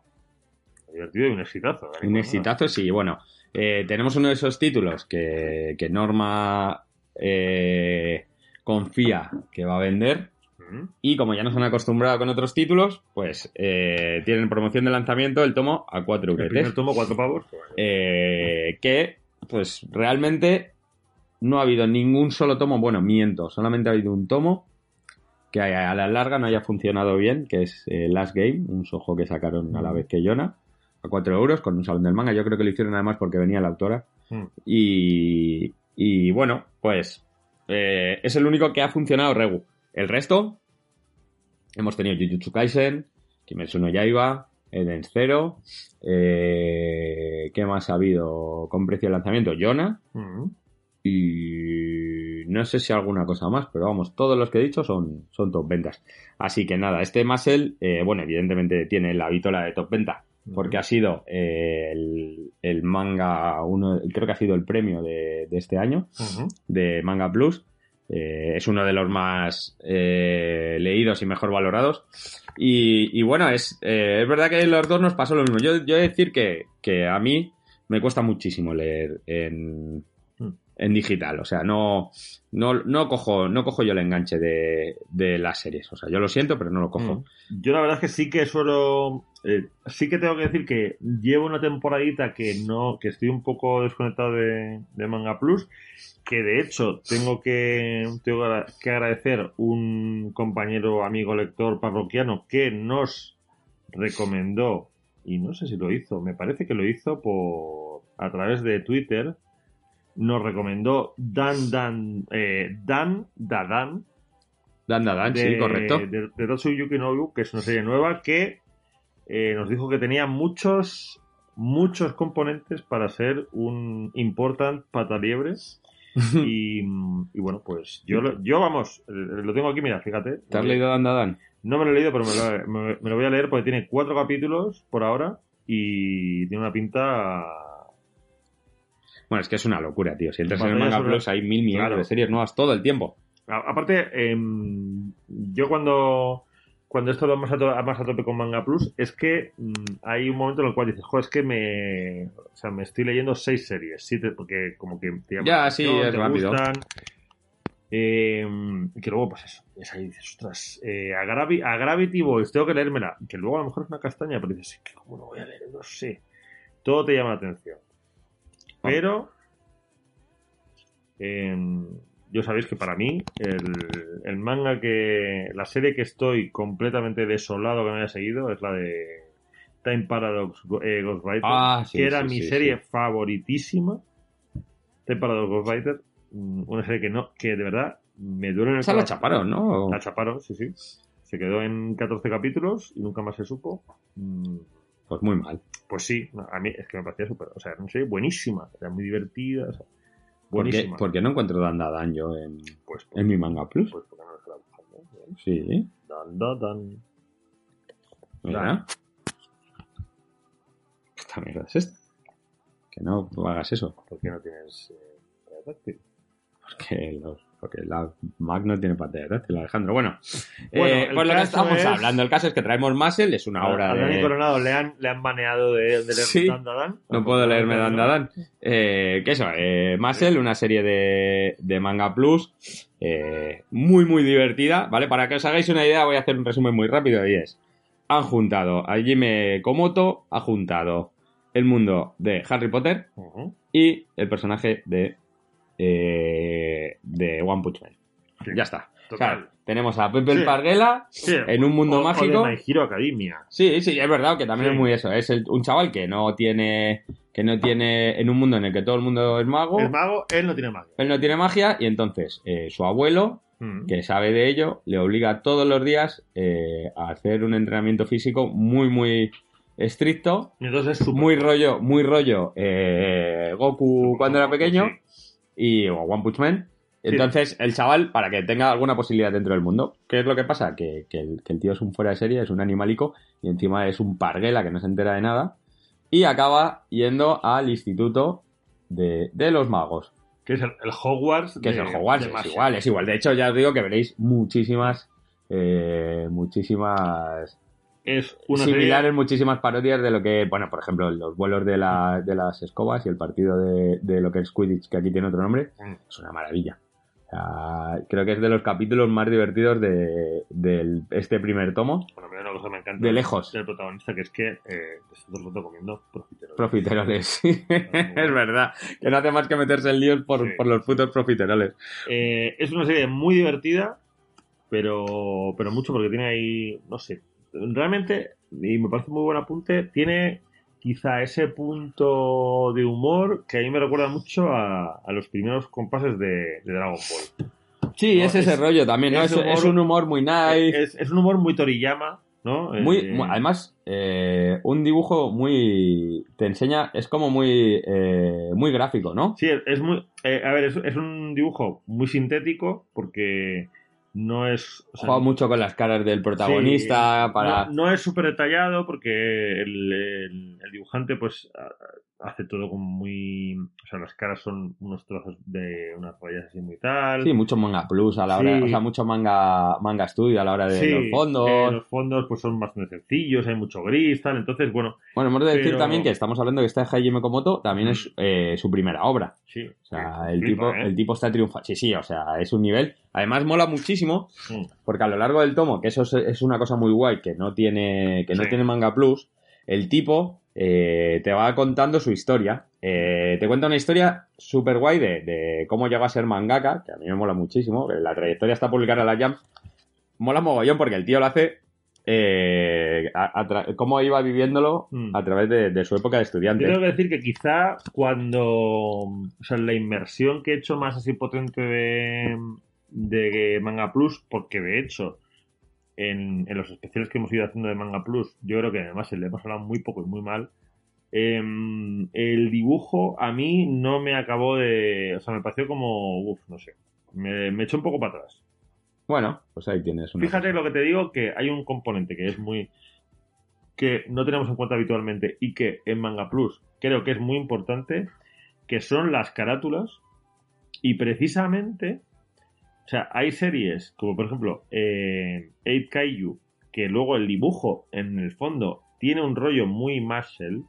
Divertido y un exitazo. Dani, Un ¿no? exitazo, sí. Bueno, eh, tenemos uno de esos títulos que, que Norma eh, confía que va a vender. Y como ya nos han acostumbrado con otros títulos, pues eh, tienen promoción de lanzamiento el tomo a 4 El primer tomo, cuatro pavos. pues, Eh, que, pues realmente no ha habido ningún solo tomo. Bueno, miento, solamente ha habido un tomo que a la larga no haya funcionado bien, que es eh, Last Game, un sojo que sacaron a la vez que Yona, a 4 euros, con un salón del manga. Yo creo que lo hicieron además porque venía la autora. Mm. Y, y bueno, pues eh, es el único que ha funcionado Regu. El resto, hemos tenido Jujutsu Kaisen, Kimetsu no Yaiba, Eden Zero, eh, ¿qué más ha habido con precio de lanzamiento? Yona, y no sé si alguna cosa más, pero vamos, todos los que he dicho son, son top ventas. Así que nada, este Muscle, eh, bueno, evidentemente tiene la vitola de top venta, porque ha sido eh, el, el manga, uno, creo que ha sido el premio de, de este año, de Manga Plus. Eh, es uno de los más eh, leídos y mejor valorados. Y, bueno, es, eh, es verdad que los dos nos pasó lo mismo. Yo, yo he de decir que, que a mí me cuesta muchísimo leer en. En digital. O sea, no, no, no, cojo, no cojo yo el enganche de, de las series. O sea, yo lo siento, pero no lo cojo. Mm. Yo la verdad es que sí que suelo. eh, sí que tengo que decir que llevo una temporadita que no. que estoy un poco desconectado de, de Manga Plus. Que de hecho tengo que. tengo que agradecer un compañero, amigo, lector parroquiano que nos recomendó. Y no sé si lo hizo, me parece que lo hizo por. a través de Twitter. Nos recomendó Dan Dan. eh, Dan Dadan Dan, dan, dan, de, sí, correcto. De, de Tatsuyuki Nobu, que es una serie nueva que eh, nos dijo que tenía muchos muchos componentes para ser un important pataliebres y, y bueno pues yo lo- yo vamos eh, lo tengo aquí mira fíjate ¿Te has leído Dan, dan, dan? no me lo he leído pero me lo, me- me lo voy a leer porque tiene cuatro capítulos por ahora y tiene una pinta Bueno, es que es una locura, tío. Si entras en el Manga Plus hay mil millones Claro. de series nuevas todo el tiempo. A- Aparte, em, yo cuando, cuando esto lo más a, to- más a tope con Manga Plus, es que mm, hay un momento en el cual dices, joder, es que me, o sea, me estoy leyendo seis series, siete, porque como que te llaman Ya, sí, es te rápido. gustan. Y que luego, pues eso, es ahí dices, ostras, eh, a, Gravi- a Gravity Boys tengo que leérmela, que luego a lo mejor es una castaña, pero dices, "Es que ¿cómo lo voy a leer? No sé. Todo te llama la atención. Pero em, yo sabéis que para mí el, el manga que la serie que estoy completamente desolado que me haya seguido es la de Time Paradox eh, Ghostwriter Ah, sí, que era sí, mi sí, serie favoritísima. Time Paradox Ghostwriter mm, una serie que no que de verdad me duele en el Esa la corazón. chaparon, ¿no? la chaparon sí sí. Se quedó en 14 capítulos y nunca más se supo. Mm, Pues muy mal. pues sí a mí es que me parecía súper o sea una serie buenísima era muy divertida o sea, ¿Por qué, buenísima por qué no encuentro Dan, dan, yo en, pues, en mi Manga Plus? Pues porque no lo estaba buscando. Sí. Dan, dan. Mira. ¿Qué esta mierda es esta? Que no hagas eso. ¿Por qué no tienes eh, táctil? Porque, los, porque la Mac no tiene pantalla táctil, Alejandro. Bueno, Bueno, eh, el pues lo que estamos es- hablando. El caso es que traemos Muscle, es una obra A Dani de... Coronado le han, le han baneado de, de leer Sí. Dan, dan, dan. No puedo leerme Dan Dan. Eh, ¿Qué eso? Eh, Muscle, una serie de, de manga plus. eh, muy, muy divertida. ¿Vale? Para que os hagáis una idea, voy a hacer un resumen muy rápido y es. Han juntado a Jime Komoto, ha juntado el mundo de Harry Potter y el personaje de, eh, de One Punch Man. Sí. Ya está. Total. O sea, tenemos a Pepe el. Parguela Sí, en un mundo o- o mágico. de My Hero Academia. Sí, sí, es verdad que también es muy eso. Es el- un chaval que no tiene. que no tiene. en un mundo en el que todo el mundo es mago. El mago, él no tiene magia. Él no tiene magia y entonces eh, su abuelo, Mm. que sabe de ello, le obliga todos los días eh, a hacer un entrenamiento físico muy, muy estricto. Entonces es Muy rollo, muy rollo eh, Goku cuando era pequeño Sí. Y o One Punch Man. Entonces, el chaval, para que tenga alguna posibilidad dentro del mundo, ¿qué es lo que pasa? Que, que el, que el tío es un fuera de serie, es un animalico, y encima es un parguela que no se entera de nada, y acaba yendo al instituto de, de los magos, Que es el, el Hogwarts. que es el Hogwarts, es igual, es igual. De hecho, ya os digo que veréis muchísimas, eh, muchísimas Es una similares, serie- muchísimas parodias de lo que, bueno, por ejemplo, los vuelos de, la- de las escobas y el partido de, de lo que es Quidditch, que aquí tiene otro nombre, Mm. es una maravilla. O sea, creo que es de los capítulos más divertidos de, del- este primer tomo. Bueno, mí una cosa me encanta De lejos. del protagonista, que es que eh, todo el rato comiendo profiteroles. Profiteroles, sí. es verdad. Que no hace más que meterse en líos por, Sí. por los putos profiteroles. Eh, es una serie muy divertida, pero, pero mucho porque tiene ahí, no sé, realmente, y me parece muy buen apunte, tiene quizá ese punto de humor que a mí me recuerda mucho a, a los primeros compases de, de Dragon Ball. Sí, No, es ese es- rollo también, ¿no? es Es, humor- es un humor muy nice. Es, un humor muy Toriyama, ¿no? Muy, Eh, además, eh, un dibujo muy. Te enseña, es como muy, eh, muy gráfico, ¿no? Sí, es muy. a ver, es un dibujo muy sintético porque no es... o sea, Juega mucho con las caras del protagonista Sí, para... No, no es súper detallado porque el, el- el dibujante pues hace todo como muy... O sea, las caras son unos trozos de unas rayas así muy tal. Sí, mucho manga plus a la hora, Sí. o sea, mucho manga, manga studio a la hora de Sí, los fondos. eh, los fondos pues son bastante sencillos, hay mucho gris, tal. Entonces, bueno, Bueno, hemos de decir también que estamos hablando que esta Hajime Komoto también es eh, su primera obra. sí. O sea, el, flipa, tipo, ¿eh? el tipo está triunfando. Sí, sí, o sea, es un nivel. Además, mola muchísimo Mm. porque a lo largo del tomo, que eso es, es una cosa muy guay, que no tiene, que no Sí. tiene manga plus, el tipo eh, te va contando su historia. Eh, te cuenta una historia súper guay de, de cómo llegó a ser mangaka, que a mí me mola muchísimo. La trayectoria está publicada en la Jam. Mola mogollón porque el tío lo hace. eh, a- a tra- cómo iba viviéndolo Mm. a través de, de su época de estudiante. Tengo que decir que quizá cuando. O sea, la inmersión que he hecho más así potente de, de Manga Plus, porque de hecho, en, en los especiales que hemos ido haciendo de Manga Plus, yo creo que además le hemos hablado muy poco y muy mal. em, el dibujo a mí no me acabó de. O sea, me pareció como. Uf, no sé. Me, me echó un poco para atrás. Bueno, pues ahí tienes una Fíjate cosa. lo que te digo, que hay un componente que es muy. que no tenemos en cuenta habitualmente y que en Manga Plus creo que es muy importante, que son las carátulas. Y precisamente. O sea, hay series como por ejemplo eh, 8 Kaiju, que luego el dibujo en el fondo tiene un rollo muy Marshall,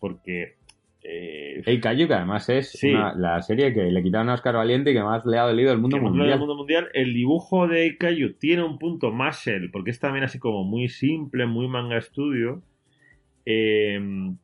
porque. eh, El Kaiju, que además es Sí. una- la serie que le quitaron a Oscar Valiente y que más le ha dolido el mundo que mundial. del mundo mundial, el dibujo de Kaiju tiene un punto Marshall, porque es también así como muy simple, muy manga estudio. eh,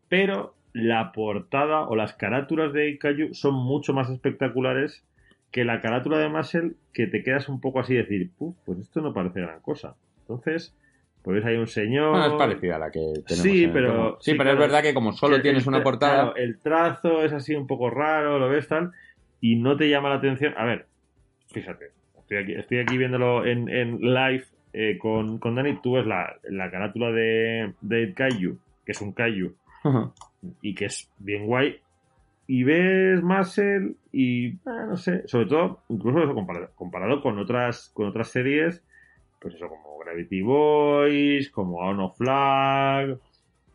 pero la portada o las carátulas de Kaiju son mucho más espectaculares que la carátula de Marshall, que te quedas un poco así decir, "Puf, pues esto no parece gran cosa. Entonces, pues hay un señor. Bueno, es parecida a la que tenemos. Sí, en pero-. Sí, sí, pero es verdad que como solo tienes una portada. claro, el trazo es así un poco raro, lo ves tal, y no te llama la atención. A ver, fíjate, estoy aquí, estoy aquí viéndolo en, en live eh, con, con Dani. Tú ves la, la carátula de, de Kaiju, que es un Kaiju, y que es bien guay. Y ves Marcel y ah, no sé, sobre todo, incluso eso comparado, comparado con otras con otras series, pues eso, como Gravity Boys, como Ono Flag,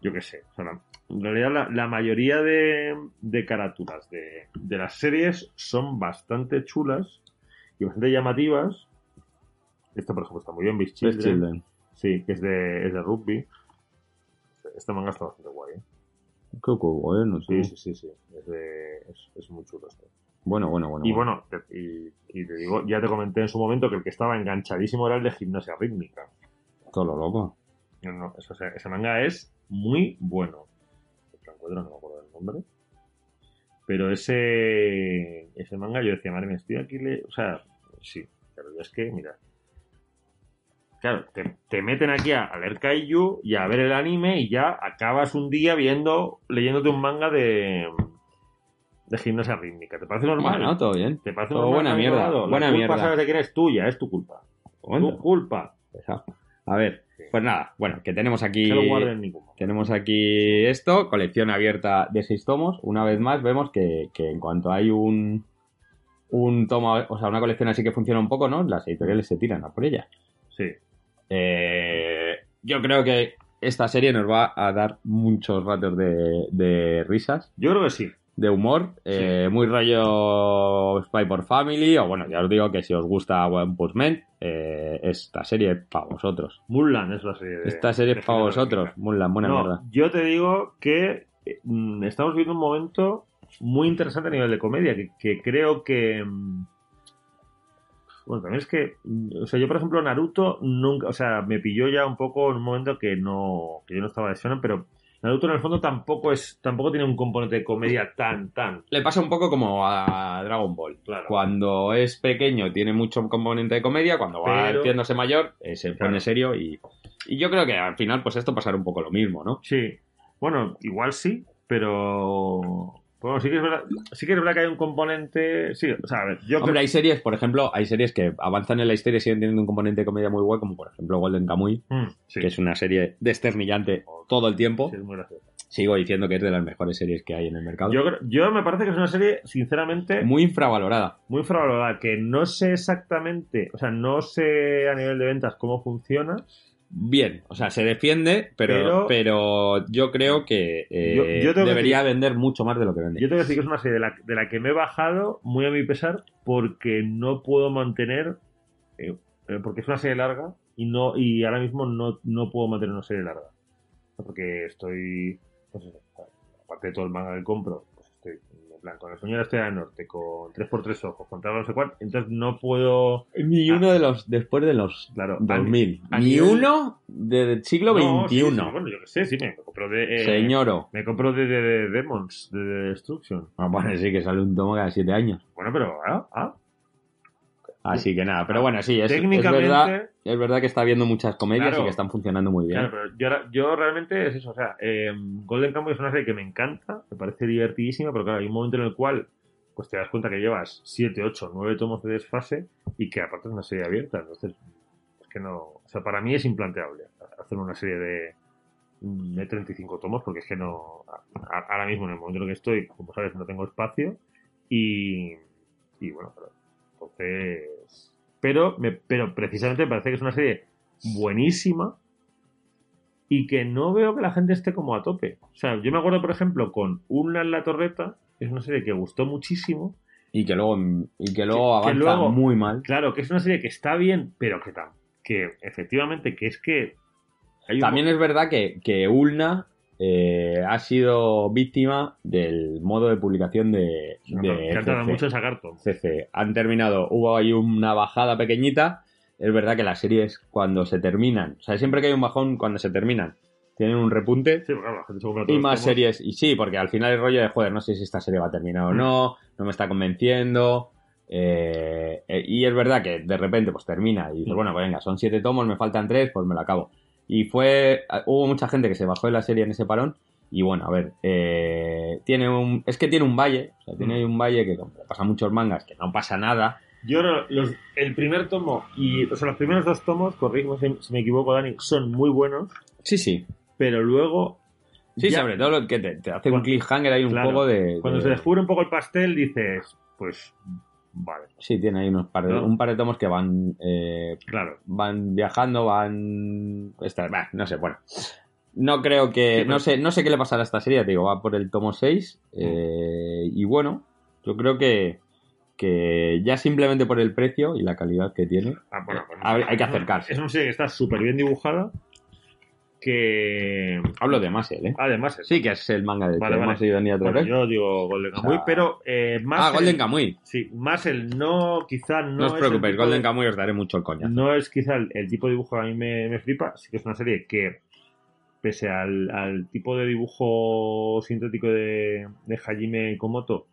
yo qué sé. O sea, la- en realidad la, la mayoría de, de carátulas de, de las series son bastante chulas y bastante llamativas. Esta, por ejemplo, está muy bien, Children. Children. Sí, que es de, es de rugby. Este manga está bastante guay, ¿eh? Qué bueno, Sí, sí. sí, sí, sí. Es, de- es, es muy chulo este. Bueno, bueno, bueno. Y bueno, te- y, y te digo, ya te comenté en su momento que el que estaba enganchadísimo era el de gimnasia rítmica. Todo lo loco. No, no, eso, ese, ese manga es muy bueno. Lo encuentro, no me acuerdo del nombre. Pero ese, ese manga yo decía, madre mía, estoy aquí, le... o sea, sí, pero ya es que, mira. Claro, te, te meten aquí a, a leer Kaiju y a ver el anime y ya acabas un día viendo, leyéndote un manga de, de gimnasia rítmica. ¿Te parece normal? Bueno, todo bien. ¿Te parece todo normal? buena mierda, buena culpa mierda. sabes de quién es tuya, es tu culpa. Tu culpa. A ver, Sí. pues nada, bueno, que tenemos aquí. Que lo. Tenemos aquí esto, colección abierta de seis tomos. Una vez más vemos que, que en cuanto hay un, un tomo, o sea, una colección así que funciona un poco, ¿no? Las editoriales se tiran a por ella. Sí. Eh, yo creo que esta serie nos va a dar muchos ratos de, de risas, Yo creo que sí. de humor, eh, muy rollo Spy por Family, o bueno, ya os digo que si os gusta One Punch Man, eh, esta serie es para vosotros. Mulan es la serie de. Esta serie es para vosotros. Mulan, buena no, mierda. yo te digo que mm, estamos viviendo un momento muy interesante a nivel de comedia, que, que creo que... Bueno, también es que, o sea, yo por ejemplo Naruto nunca, o sea, me pilló ya un poco en un momento que no, que yo no estaba de shonen, pero Naruto en el fondo tampoco es, tampoco tiene un componente de comedia tan, tan. Le pasa un poco como a Dragon Ball. Claro. Cuando es pequeño tiene mucho componente de comedia, cuando va haciéndose mayor eh, se Claro. pone serio y, y yo creo que al final pues esto pasará un poco lo mismo, ¿no? Sí, bueno, igual sí, pero... Bueno, sí que es verdad, sí que es verdad que hay un componente, sí, o sea, a ver, yo Hombre, creo- hay series, por ejemplo, hay series que avanzan en la historia y siguen teniendo un componente de comedia muy guay, como por ejemplo Golden Kamuy, Mm, sí, que es una serie desternillante todo el tiempo. sí, es muy gracioso. Sigo diciendo que es de las mejores series que hay en el mercado. Yo, creo- yo me parece que es una serie, sinceramente, Muy infravalorada. muy infravalorada, que no sé exactamente, o sea, no sé a nivel de ventas cómo funciona. Bien, o sea, se defiende, pero, Pero- pero, yo creo que eh, Yo- yo tengo que debería vender mucho más de lo que vende. Yo tengo que decir que es una serie de la, de la que me he bajado, muy a mi pesar, porque no puedo mantener, eh, eh, porque es una serie larga y no y ahora mismo no, no puedo mantener una serie larga. Porque estoy, pues aparte de todo el manga que compro, plan con el sueño de la norte, con 3x3 ojos, con tal no sé cuál, entonces no puedo... Ni Ah. uno de los, después de los Claro, 2000. a Ni nivel- uno del siglo No, sí, XXI. sí, bueno, yo que sé, sí, me compro de... eh, Señoro. Me compro de, de- de Demons, de, de Destruction. Ah, bueno, sí, que sale un tomo cada siete años. Bueno, pero... Ah, ah, Así que nada, pero bueno, sí, es, es técnicamente... verdad, es verdad que está habiendo muchas comedias Claro. y que están funcionando muy bien. Claro, pero yo, yo realmente es eso, o sea, eh, Golden Kamuy es una serie que me encanta, me parece divertidísima, pero claro, hay un momento en el cual pues te das cuenta que llevas 7, 8, 9 tomos de desfase y que aparte es una serie abierta, entonces es que no, o sea, para mí es implanteable hacer una serie de, de 35 tomos porque es que no, a- ahora mismo en el momento en el que estoy, como sabes, no tengo espacio y, y bueno, pero, entonces, pero, me, pero precisamente me parece que es una serie buenísima y que no veo que la gente esté como a tope. O sea, yo me acuerdo, por ejemplo, con Una en la Torreta, que es una serie que gustó muchísimo. Y que luego, y que luego Que- que avanza luego- muy mal. Claro, que es una serie que está bien, pero que, que efectivamente, que es que... hay También es verdad que, que Ulna eh, ha sido víctima del modo de publicación de, No, de no, que han tardado CC. mucho en sacar tomos. CC. Han terminado, hubo ahí una bajada pequeñita. Es verdad que las series cuando se terminan, o sea, siempre que hay un bajón cuando se terminan, tienen un repunte. Sí, claro, la gente se compra Y más series, y sí, porque al final el rollo de, joder, no sé si esta serie va a terminar o no, no me está convenciendo. eh, eh, y es verdad que de repente pues termina y dices, Mm. bueno, pues venga, son siete tomos, me faltan tres, pues me la acabo. Y fue, hubo mucha gente que se bajó de la serie en ese parón. Y bueno, a ver, eh, tiene un, es que tiene un valle, o sea, tiene Mm. un valle que como pasa muchos mangas, que no pasa nada. Yo los- el primer tomo y o sea, los primeros dos tomos, corrígeme si, si me equivoco, Dani, son muy buenos, Sí, sí. pero luego Sí, Ya- sobre todo lo que te, te hace un Cuando- cliffhanger ahí un claro, poco de... cuando de- se descubre un poco el pastel dices, pues vale, Sí, tiene ahí unos par de, No. un par de tomos que van eh, claro. van viajando, van. esta- bah, no sé, bueno. No creo que. Sí, No sé, no sé qué le pasará a esta serie, te digo, va por el tomo 6. eh, y bueno, yo creo que. Que ya simplemente por el precio y la calidad que tiene. Ah, bueno, pues, Hay- hay que acercarse. Es una serie que está súper bien dibujada. Que. Hablo de Masel, ¿eh? Además, es. Sí, que es el manga de Vale, que vale. hemos ido en otra Bueno, vez. yo digo Golden Kamuy, pero eh. Ah, Golden Kamuy. Sí, más el no, quizá no. No, os preocupéis, Golden de- Kamuy os daré mucho el coñazo. No es quizá el, el tipo de dibujo que a mí me, me flipa. Sí que es una serie que, pese al, al tipo de dibujo sintético de, de Hajime Komoto,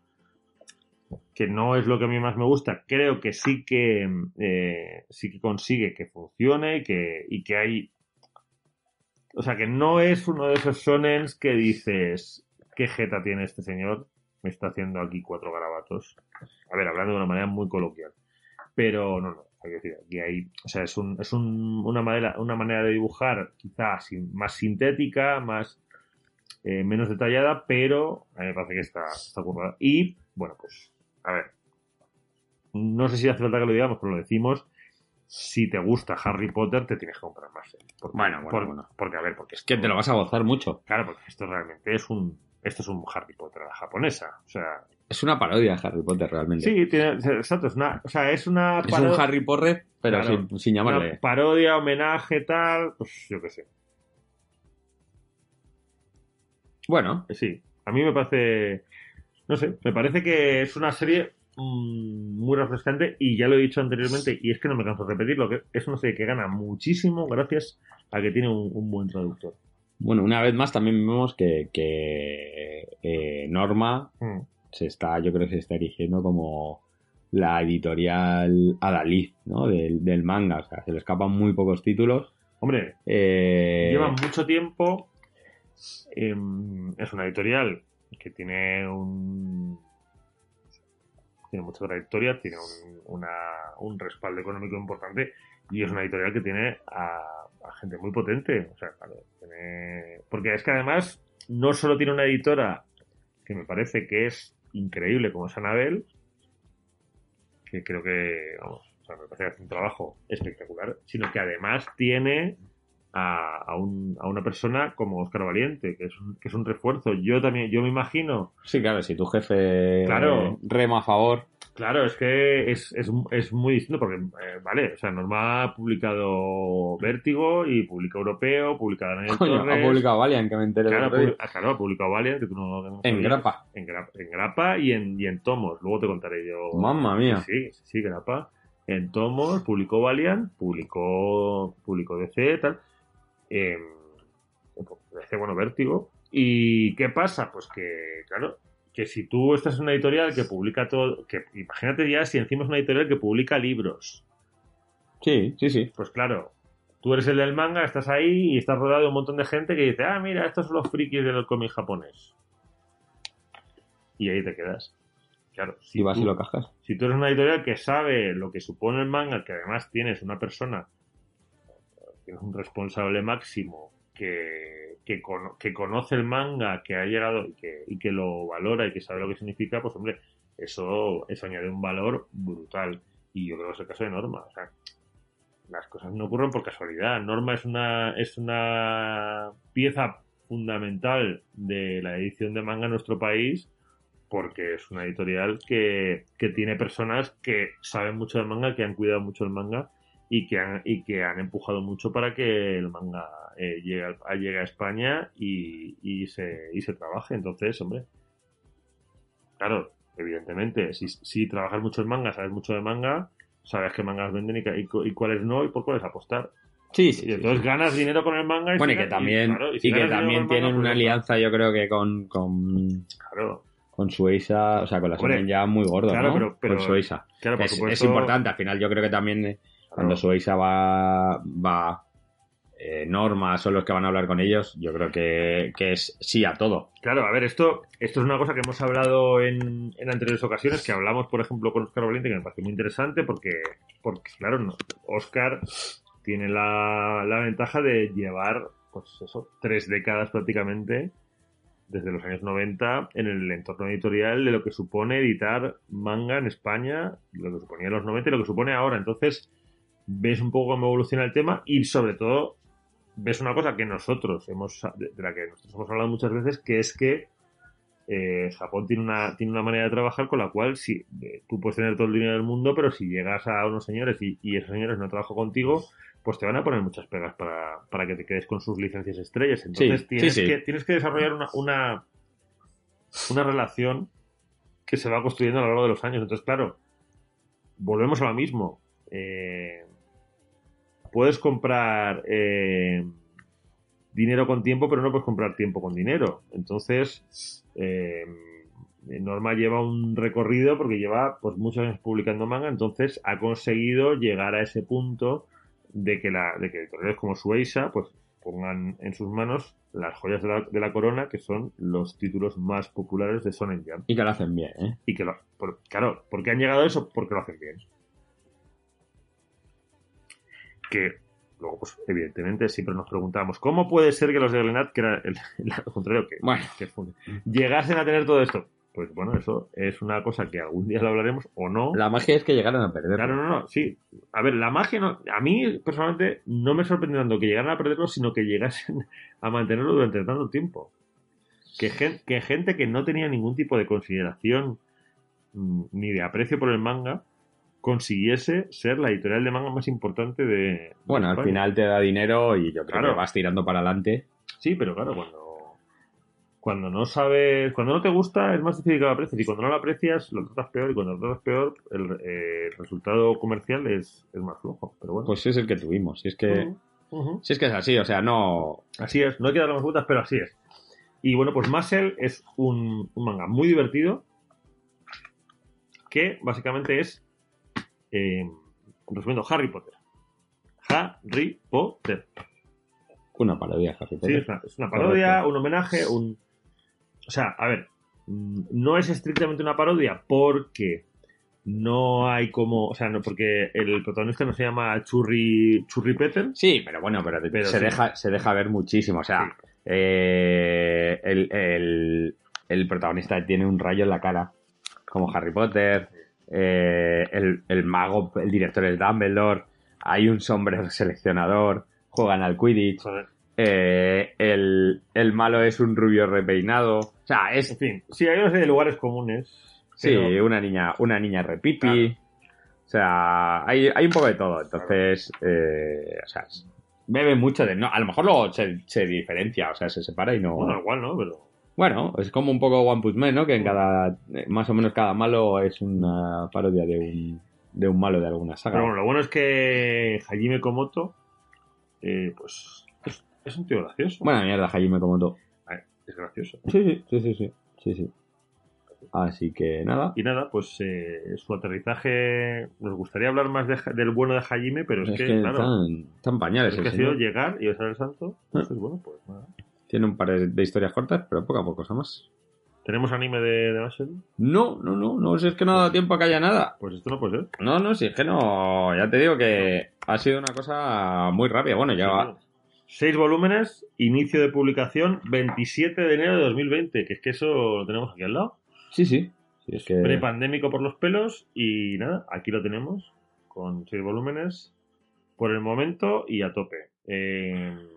que no es lo que a mí más me gusta, creo que sí que eh, sí que consigue que funcione que, y que hay. O sea, que no es uno de esos sonens que dices, ¿qué jeta tiene este señor? Me está haciendo aquí cuatro garabatos. A ver, hablando de una manera muy coloquial. Pero no, no, hay que decir, aquí hay, o sea, es, un, es un- una, manera, una manera de dibujar quizás más sintética, más eh, menos detallada, pero a mí me parece que está, está. Y, bueno, pues, a ver, no sé si hace falta que lo digamos, pero lo decimos, si te gusta Harry Potter, te tienes que comprar más. serie. Porque, Bueno, bueno, por- bueno. Porque, a ver, porque Es que te lo vas a gozar mucho. Claro, porque esto realmente es un, esto es un Harry Potter a la japonesa. O sea, Es una parodia de Harry Potter, realmente. sí, tiene, exacto, es una, o sea, es una Es un Harry Potter, pero Claro. sin, sin una llamarle. parodia, homenaje, tal, pues yo qué sé. Bueno, Eh, Sí, a mí me parece, no sé, me parece que es una serie muy refrescante y ya lo he dicho anteriormente y es que no me canso de repetirlo, que es una serie que gana muchísimo gracias a que tiene un, un buen traductor. Bueno, una vez más también vemos que, que, eh, Norma Mm. se está, yo creo que se está erigiendo como la editorial Adalid, ¿no? Del, del manga. O sea, se le escapan muy pocos títulos. Hombre, Eh, lleva mucho tiempo, em, es una editorial que tiene un... Tiene mucha trayectoria, tiene un, una- un respaldo económico importante y es una editorial que tiene a, a gente muy potente. O sea, claro, tiene- porque es que además no solo tiene una editora que me parece que es increíble como es Anabel, que creo que, vamos, me parece que hace un trabajo espectacular, sino que además tiene a, a, un, a una persona como Oscar Valiente, que es, un, que es un refuerzo. Yo también, yo me imagino. Sí, claro, si tu jefe Claro. rema a favor. Claro, es que es, es, es muy distinto porque, eh, vale, o sea, Norma ha publicado Vértigo y publica Europeo, publica Daniel Coño, Torres. ha publicado Valiant, que me enteré Claro, ha ah, claro, ha publicado Valiant, que tú no, que no En sabías. grapa. En, gra- en grapa y en, y en tomos. Luego te contaré yo. Mamma mía. Sí, sí, sí, grapa. En tomos, publicó Valiant, publicó, publicó DC, tal. Eh, DC, bueno, Vértigo. ¿Y qué pasa? Pues que, claro, que si tú estás en una editorial que publica todo, que imagínate ya si encima es una editorial que publica libros. Sí, sí, sí. Pues claro, tú eres el del manga, estás ahí y estás rodeado de un montón de gente que dice, ah, mira, estos son los frikis del cómic japonés. Y ahí te quedas. Claro, Si vas tú- y lo cajas. si tú eres una editorial que sabe lo que supone el manga, que además tienes una persona, tienes un responsable máximo que, que, cono- que conoce el manga, que ha llegado y que, lo valora y que sabe lo que significa, pues hombre, eso, eso añade un valor brutal. Y yo creo que es el caso de Norma. Las cosas no ocurren por casualidad. Norma es una, es una pieza fundamental de la edición de manga en nuestro país porque es una editorial que, que tiene personas que saben mucho del manga, que han cuidado mucho el manga y que han, y que han empujado mucho para que el manga eh, llegue, a, llegue a España y, y, se, y se trabaje. Entonces, hombre, claro, evidentemente, si, si trabajas mucho en manga, sabes mucho de manga, sabes qué mangas venden y, y y cuáles no y por cuáles apostar. Sí, sí. Y entonces sí. ganas dinero con el manga. Y Bueno, y que también, claro, y si que también tienen manga, una pues está. alianza, yo creo que con, con, Claro, con Suiza, o sea, con la Shonen ya muy gordo, claro, ¿no? pero- pero- con Suiza. claro, por Es, supuesto. es importante, al final yo creo que también eh, cuando. Suiza va, va eh, normas son los que van a hablar con ellos, yo creo que, que es sí a todo. Claro, a ver, esto, esto es una cosa que hemos hablado en, en anteriores ocasiones, que hablamos, por ejemplo, con Oscar Valiente, que me parece muy interesante, porque, porque claro, no, Oscar tiene la, la ventaja de llevar, pues eso, tres décadas prácticamente, desde los años 90, en el entorno editorial de lo que supone editar manga en España, lo que suponía en los 90 y lo que supone ahora. Entonces, ves un poco cómo evoluciona el tema y, sobre todo, ves una cosa que nosotros hemos, de la que nosotros hemos hablado muchas veces, que es que eh, Japón tiene una, tiene una manera de trabajar con la cual si eh, tú puedes tener todo el dinero del mundo, pero si llegas a unos señores y, y esos señores no trabajan contigo, pues te van a poner muchas pegas para, para que te quedes con sus licencias estrellas. Entonces Sí, tienes, sí, sí. Que, tienes que desarrollar una, una, una relación que se va construyendo a lo largo de los años. Entonces, claro, volvemos a lo mismo. Eh, puedes comprar eh, dinero con tiempo, pero no puedes comprar tiempo con dinero. Entonces, eh, Norma lleva un recorrido porque lleva pues muchos años publicando manga, entonces ha conseguido llegar a ese punto de que la de que editoriales como Sueisa pues pongan en sus manos las joyas de la, de la corona que son los títulos más populares de Shonen Jump Y que lo hacen bien, ¿eh? y que lo, por- claro, ¿por qué han llegado a eso? Porque lo hacen bien. Que luego, pues, evidentemente, siempre nos preguntamos, ¿cómo puede ser que los de Glenat, que era el, el lado contrario, que, Bueno. que funde, llegasen a tener todo esto? Pues bueno, eso es una cosa que algún día lo hablaremos o no. La magia es que llegaron a perder. Claro, no, no, sí. A ver, la magia no. A mí, personalmente, no me sorprende tanto que llegaran a perderlo, sino que llegasen a mantenerlo durante tanto tiempo. Que, gen- que gente que no tenía ningún tipo de consideración mm, ni de aprecio por el manga consiguiese ser la editorial de manga más importante de. de Bueno, al final te da dinero y yo creo Claro. que vas tirando para adelante. Sí, pero claro, cuando. Cuando no sabes. Cuando no te gusta, es más difícil que lo aprecies. Y cuando no lo aprecias, lo tratas peor. Y cuando lo tratas peor, el, eh, el resultado comercial es, es más flojo. Pero bueno. Pues es el que tuvimos. Si es que, si es que es así, o sea, no. Así es, no hay que darle más vueltas, pero así es. Y bueno, pues Muscle es un, un manga muy divertido que básicamente es, eh, resumiendo, Harry Potter. Harry Potter. Una parodia, Harry Sí, Potter. es una, es una parodia, un homenaje, un... O sea, a ver, mm, no es estrictamente una parodia porque no hay como... O sea, no porque el protagonista no se llama Churri, Churri Peter. Sí, pero bueno, pero, Pero se, sí. deja, se deja ver muchísimo. O sea, eh, el, el, el protagonista tiene un rayo en la cara, como Harry Potter. Eh, el, el mago, el director es Dumbledore. Hay un sombrero seleccionador. Juegan al Quidditch. Eh, el, el malo es un rubio repeinado. O sea, En es. fin, sí, hay una serie de lugares comunes. Sí, pero- una niña, una niña repipi. Claro. O sea, hay, hay un poco de todo. Entonces, eh, o sea, bebe mucho de. No, a lo mejor luego se, se diferencia, o sea, se separa y no. Bueno, igual, ¿no? Pero. Bueno, es como un poco One Punch Man, ¿no? Que en cada. eh, Más o menos cada malo es una parodia de un, de un malo de alguna saga. Pero bueno, lo bueno es que Hajime Komoto, eh, pues, es, es un tío gracioso. Buena mierda, Hajime Komoto. Es gracioso. Sí, sí, sí, sí, sí. sí, sí. Así que nada. Y nada, pues eh, su aterrizaje. Nos gustaría hablar más de del bueno de Hajime, pero es, Es que, que claro, están, están pañales. es que ha sido llegar y besar el santo. Entonces, bueno, pues nada. Tiene un par de, historias cortas, pero poco a poco, cosa más. ¿Tenemos anime de, de? No, no, no, no, si es que no ha dado tiempo a que haya nada. Pues esto no puede ser. No, no, si es que no, ya te digo que ha sido una cosa muy rápida. Bueno, ya va. Seis volúmenes, inicio de publicación 27 de enero de 2020, que es que eso lo tenemos aquí al lado. Sí, sí. Sí, es que... Prepandémico por los pelos y nada, aquí lo tenemos con seis volúmenes por el momento y a tope. En-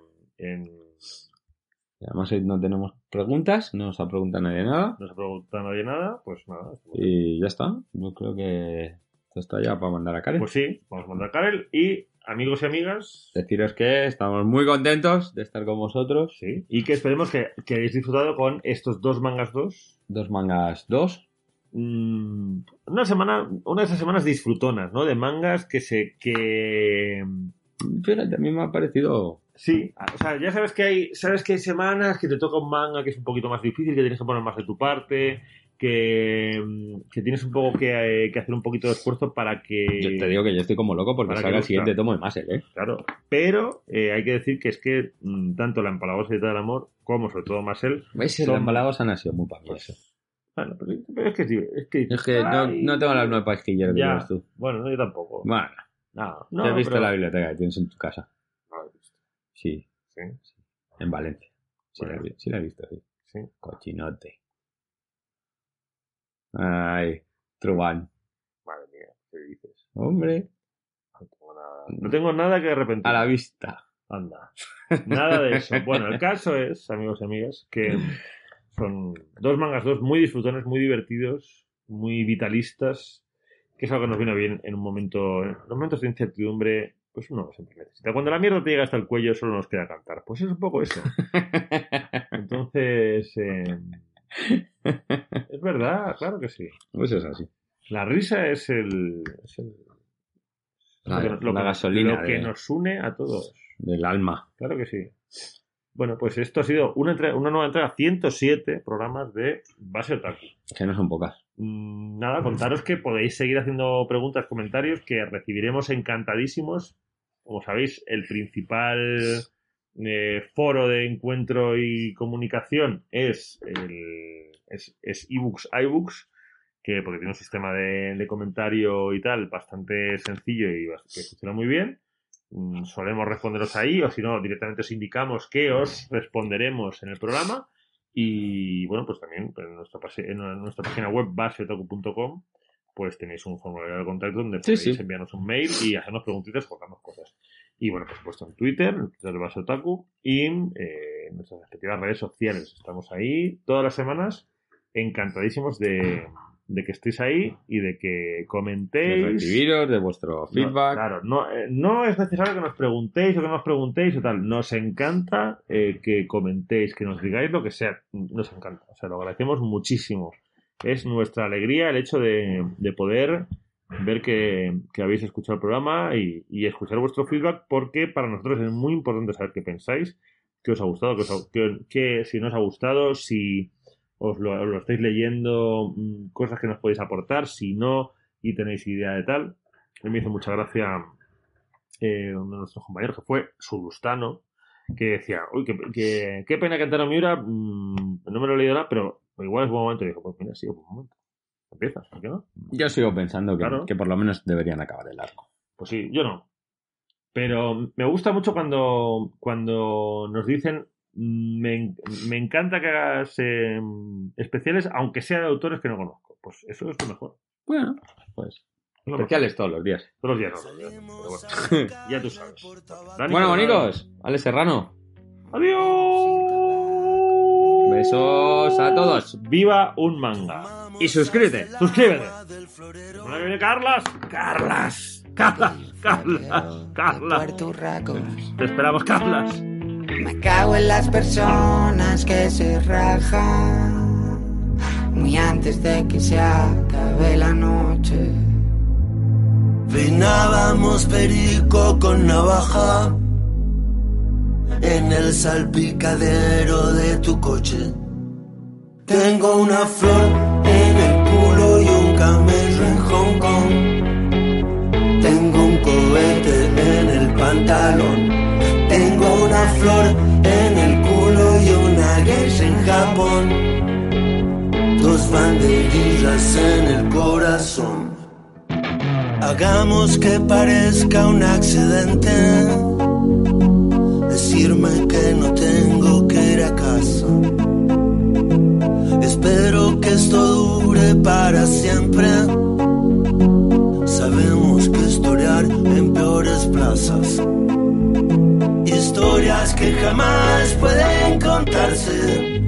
Además hoy no tenemos preguntas, no nos ha preguntado nadie nada. no se pregunta nadie nada, pues nada. Y ya está. Yo creo que esto está ya para mandar a Karen. Pues sí, vamos a mandar a Karel y amigos y amigas. Deciros que estamos muy contentos de estar con vosotros. Sí, y que esperemos que, que hayáis disfrutado con estos dos mangas dos. Dos mangas, dos. Mm, una semana, una de esas semanas disfrutonas, ¿no? De mangas que se, que, Fíjate, a mí me ha parecido. Sí, o sea, ya sabes que hay, sabes que hay semanas que te toca un manga que es un poquito más difícil, que tienes que poner más de tu parte, que, mm, que tienes un poco que, eh, que hacer un poquito de esfuerzo para que... Yo te digo que yo estoy como loco porque salga el siguiente tomo de Marcel, ¿eh? Claro, pero eh, hay que decir que es que mm, tanto la empalagosa y del amor, como sobre todo Marcel, ¿Veis? Son- Los embalados han sido muy eso. bueno, pero, pero es que sí, es que... Es que no, no tengo las nueve pajilleras que tú. Bueno, no, yo tampoco. Bueno, No, te he no, visto pero- la biblioteca que tienes en tu casa. Sí, Sí, en Valencia. Sí, Bueno. la, he- sí la he visto, sí. sí. Cochinote. Ay, Truban. Madre mía, ¿qué dices? Hombre, No tengo nada, no tengo nada que arrepentir. a la vista. Anda. Nada de eso. Bueno, el caso es, amigos y amigas, que son dos mangas dos muy disfrutones, muy divertidos, muy vitalistas, que es algo que nos viene bien en un momento, en los momentos de incertidumbre, pues uno siempre necesita. Cuando la mierda te llega hasta el cuello, solo nos queda cantar. Pues es un poco eso. Entonces, eh, es verdad, claro que sí. Pues es así. La risa es el... es el- La- lo que- lo la que- gasolina Lo que de- nos une a todos. Del alma. Claro que sí. Bueno, pues esto ha sido una, entrega- una nueva entrega, 107 programas de Base Otaku. Que no son pocas. Mm, Nada, contaros que podéis seguir haciendo preguntas, comentarios, que recibiremos encantadísimos. Como sabéis, el principal eh, foro de encuentro y comunicación es el es, es ebooks, iBooks, que porque tiene un sistema de, de comentario y tal bastante sencillo y que funciona muy bien. Mm, Solemos responderos ahí, o si no, directamente os indicamos que os responderemos en el programa. Y bueno, pues también en nuestra, en nuestra página web baseotaku.com pues tenéis un formulario de contacto donde Sí, podéis sí. enviarnos un mail y hacernos preguntitas contarnos cosas. Y bueno, por supuesto en Twitter, en Twitter de Base Otaku y eh, en nuestras respectivas redes sociales. Estamos ahí todas las semanas, encantadísimos de, de que estéis ahí y de que De comentéis. recibiros, de vuestro No, feedback. claro, no, eh, no es necesario que nos preguntéis o que no nos preguntéis o tal. Nos encanta eh, que comentéis, que nos digáis lo que sea. Nos encanta. O sea, lo agradecemos muchísimo. Es nuestra alegría el hecho de, de poder ver que, que habéis escuchado el programa y, y escuchar vuestro feedback porque para nosotros es muy importante saber qué pensáis, qué os ha gustado, qué, os qué- si no os ha gustado, si os lo, estáis leyendo, mm, cosas que nos podéis aportar, si no y tenéis idea de tal. Me hizo mucha gracia eh, uno de nuestros compañeros, que fue Surustano, que decía, uy, qué, qué- qué pena que Antero Miura, mm, no me lo he leído nada, pero igual es buen momento. Y dijo, pues mira, sí, es buen momento. Empiezas, ¿por qué no? Yo sigo pensando que, Claro. que por lo menos deberían acabar el arco. Pues sí, yo no. Pero me gusta mucho cuando, cuando nos dicen me, me encanta que hagas eh, especiales, aunque sea de autores que no conozco. Pues eso es lo mejor. Bueno, pues. Especiales todos los días. Todos los días no, los días no, pero bueno. ya tú sabes. Dani, Bueno, bonicos, Ale Serrano. Adiós. Besos a todos. Viva un manga. Y suscríbete. Suscríbete. Viene, Carlas. Carlas. Carlas. Carlas. Carlas. Te esperamos, Carlas. Me cago en las personas que se rajan muy antes de que se acabe la noche. Peinábamos perico con navaja en el salpicadero de tu coche. Tengo una flor en el culo y un camello en Hong Kong. Tengo un cohete en el pantalón. Tengo una flor en el culo y una geisha en Japón. Dos banderillas en el corazón. Hagamos que parezca un accidente. Decirme que no tengo que ir a casa. Espero que esto dure para siempre. Sabemos que historiar en peores plazas. Historias que jamás pueden contarse.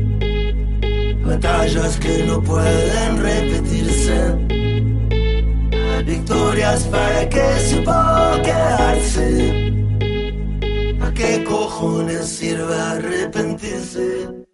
Batallas que no pueden repetirse. Victorias para que se pueda quedarse. ¿A qué cojones sirve arrepentirse?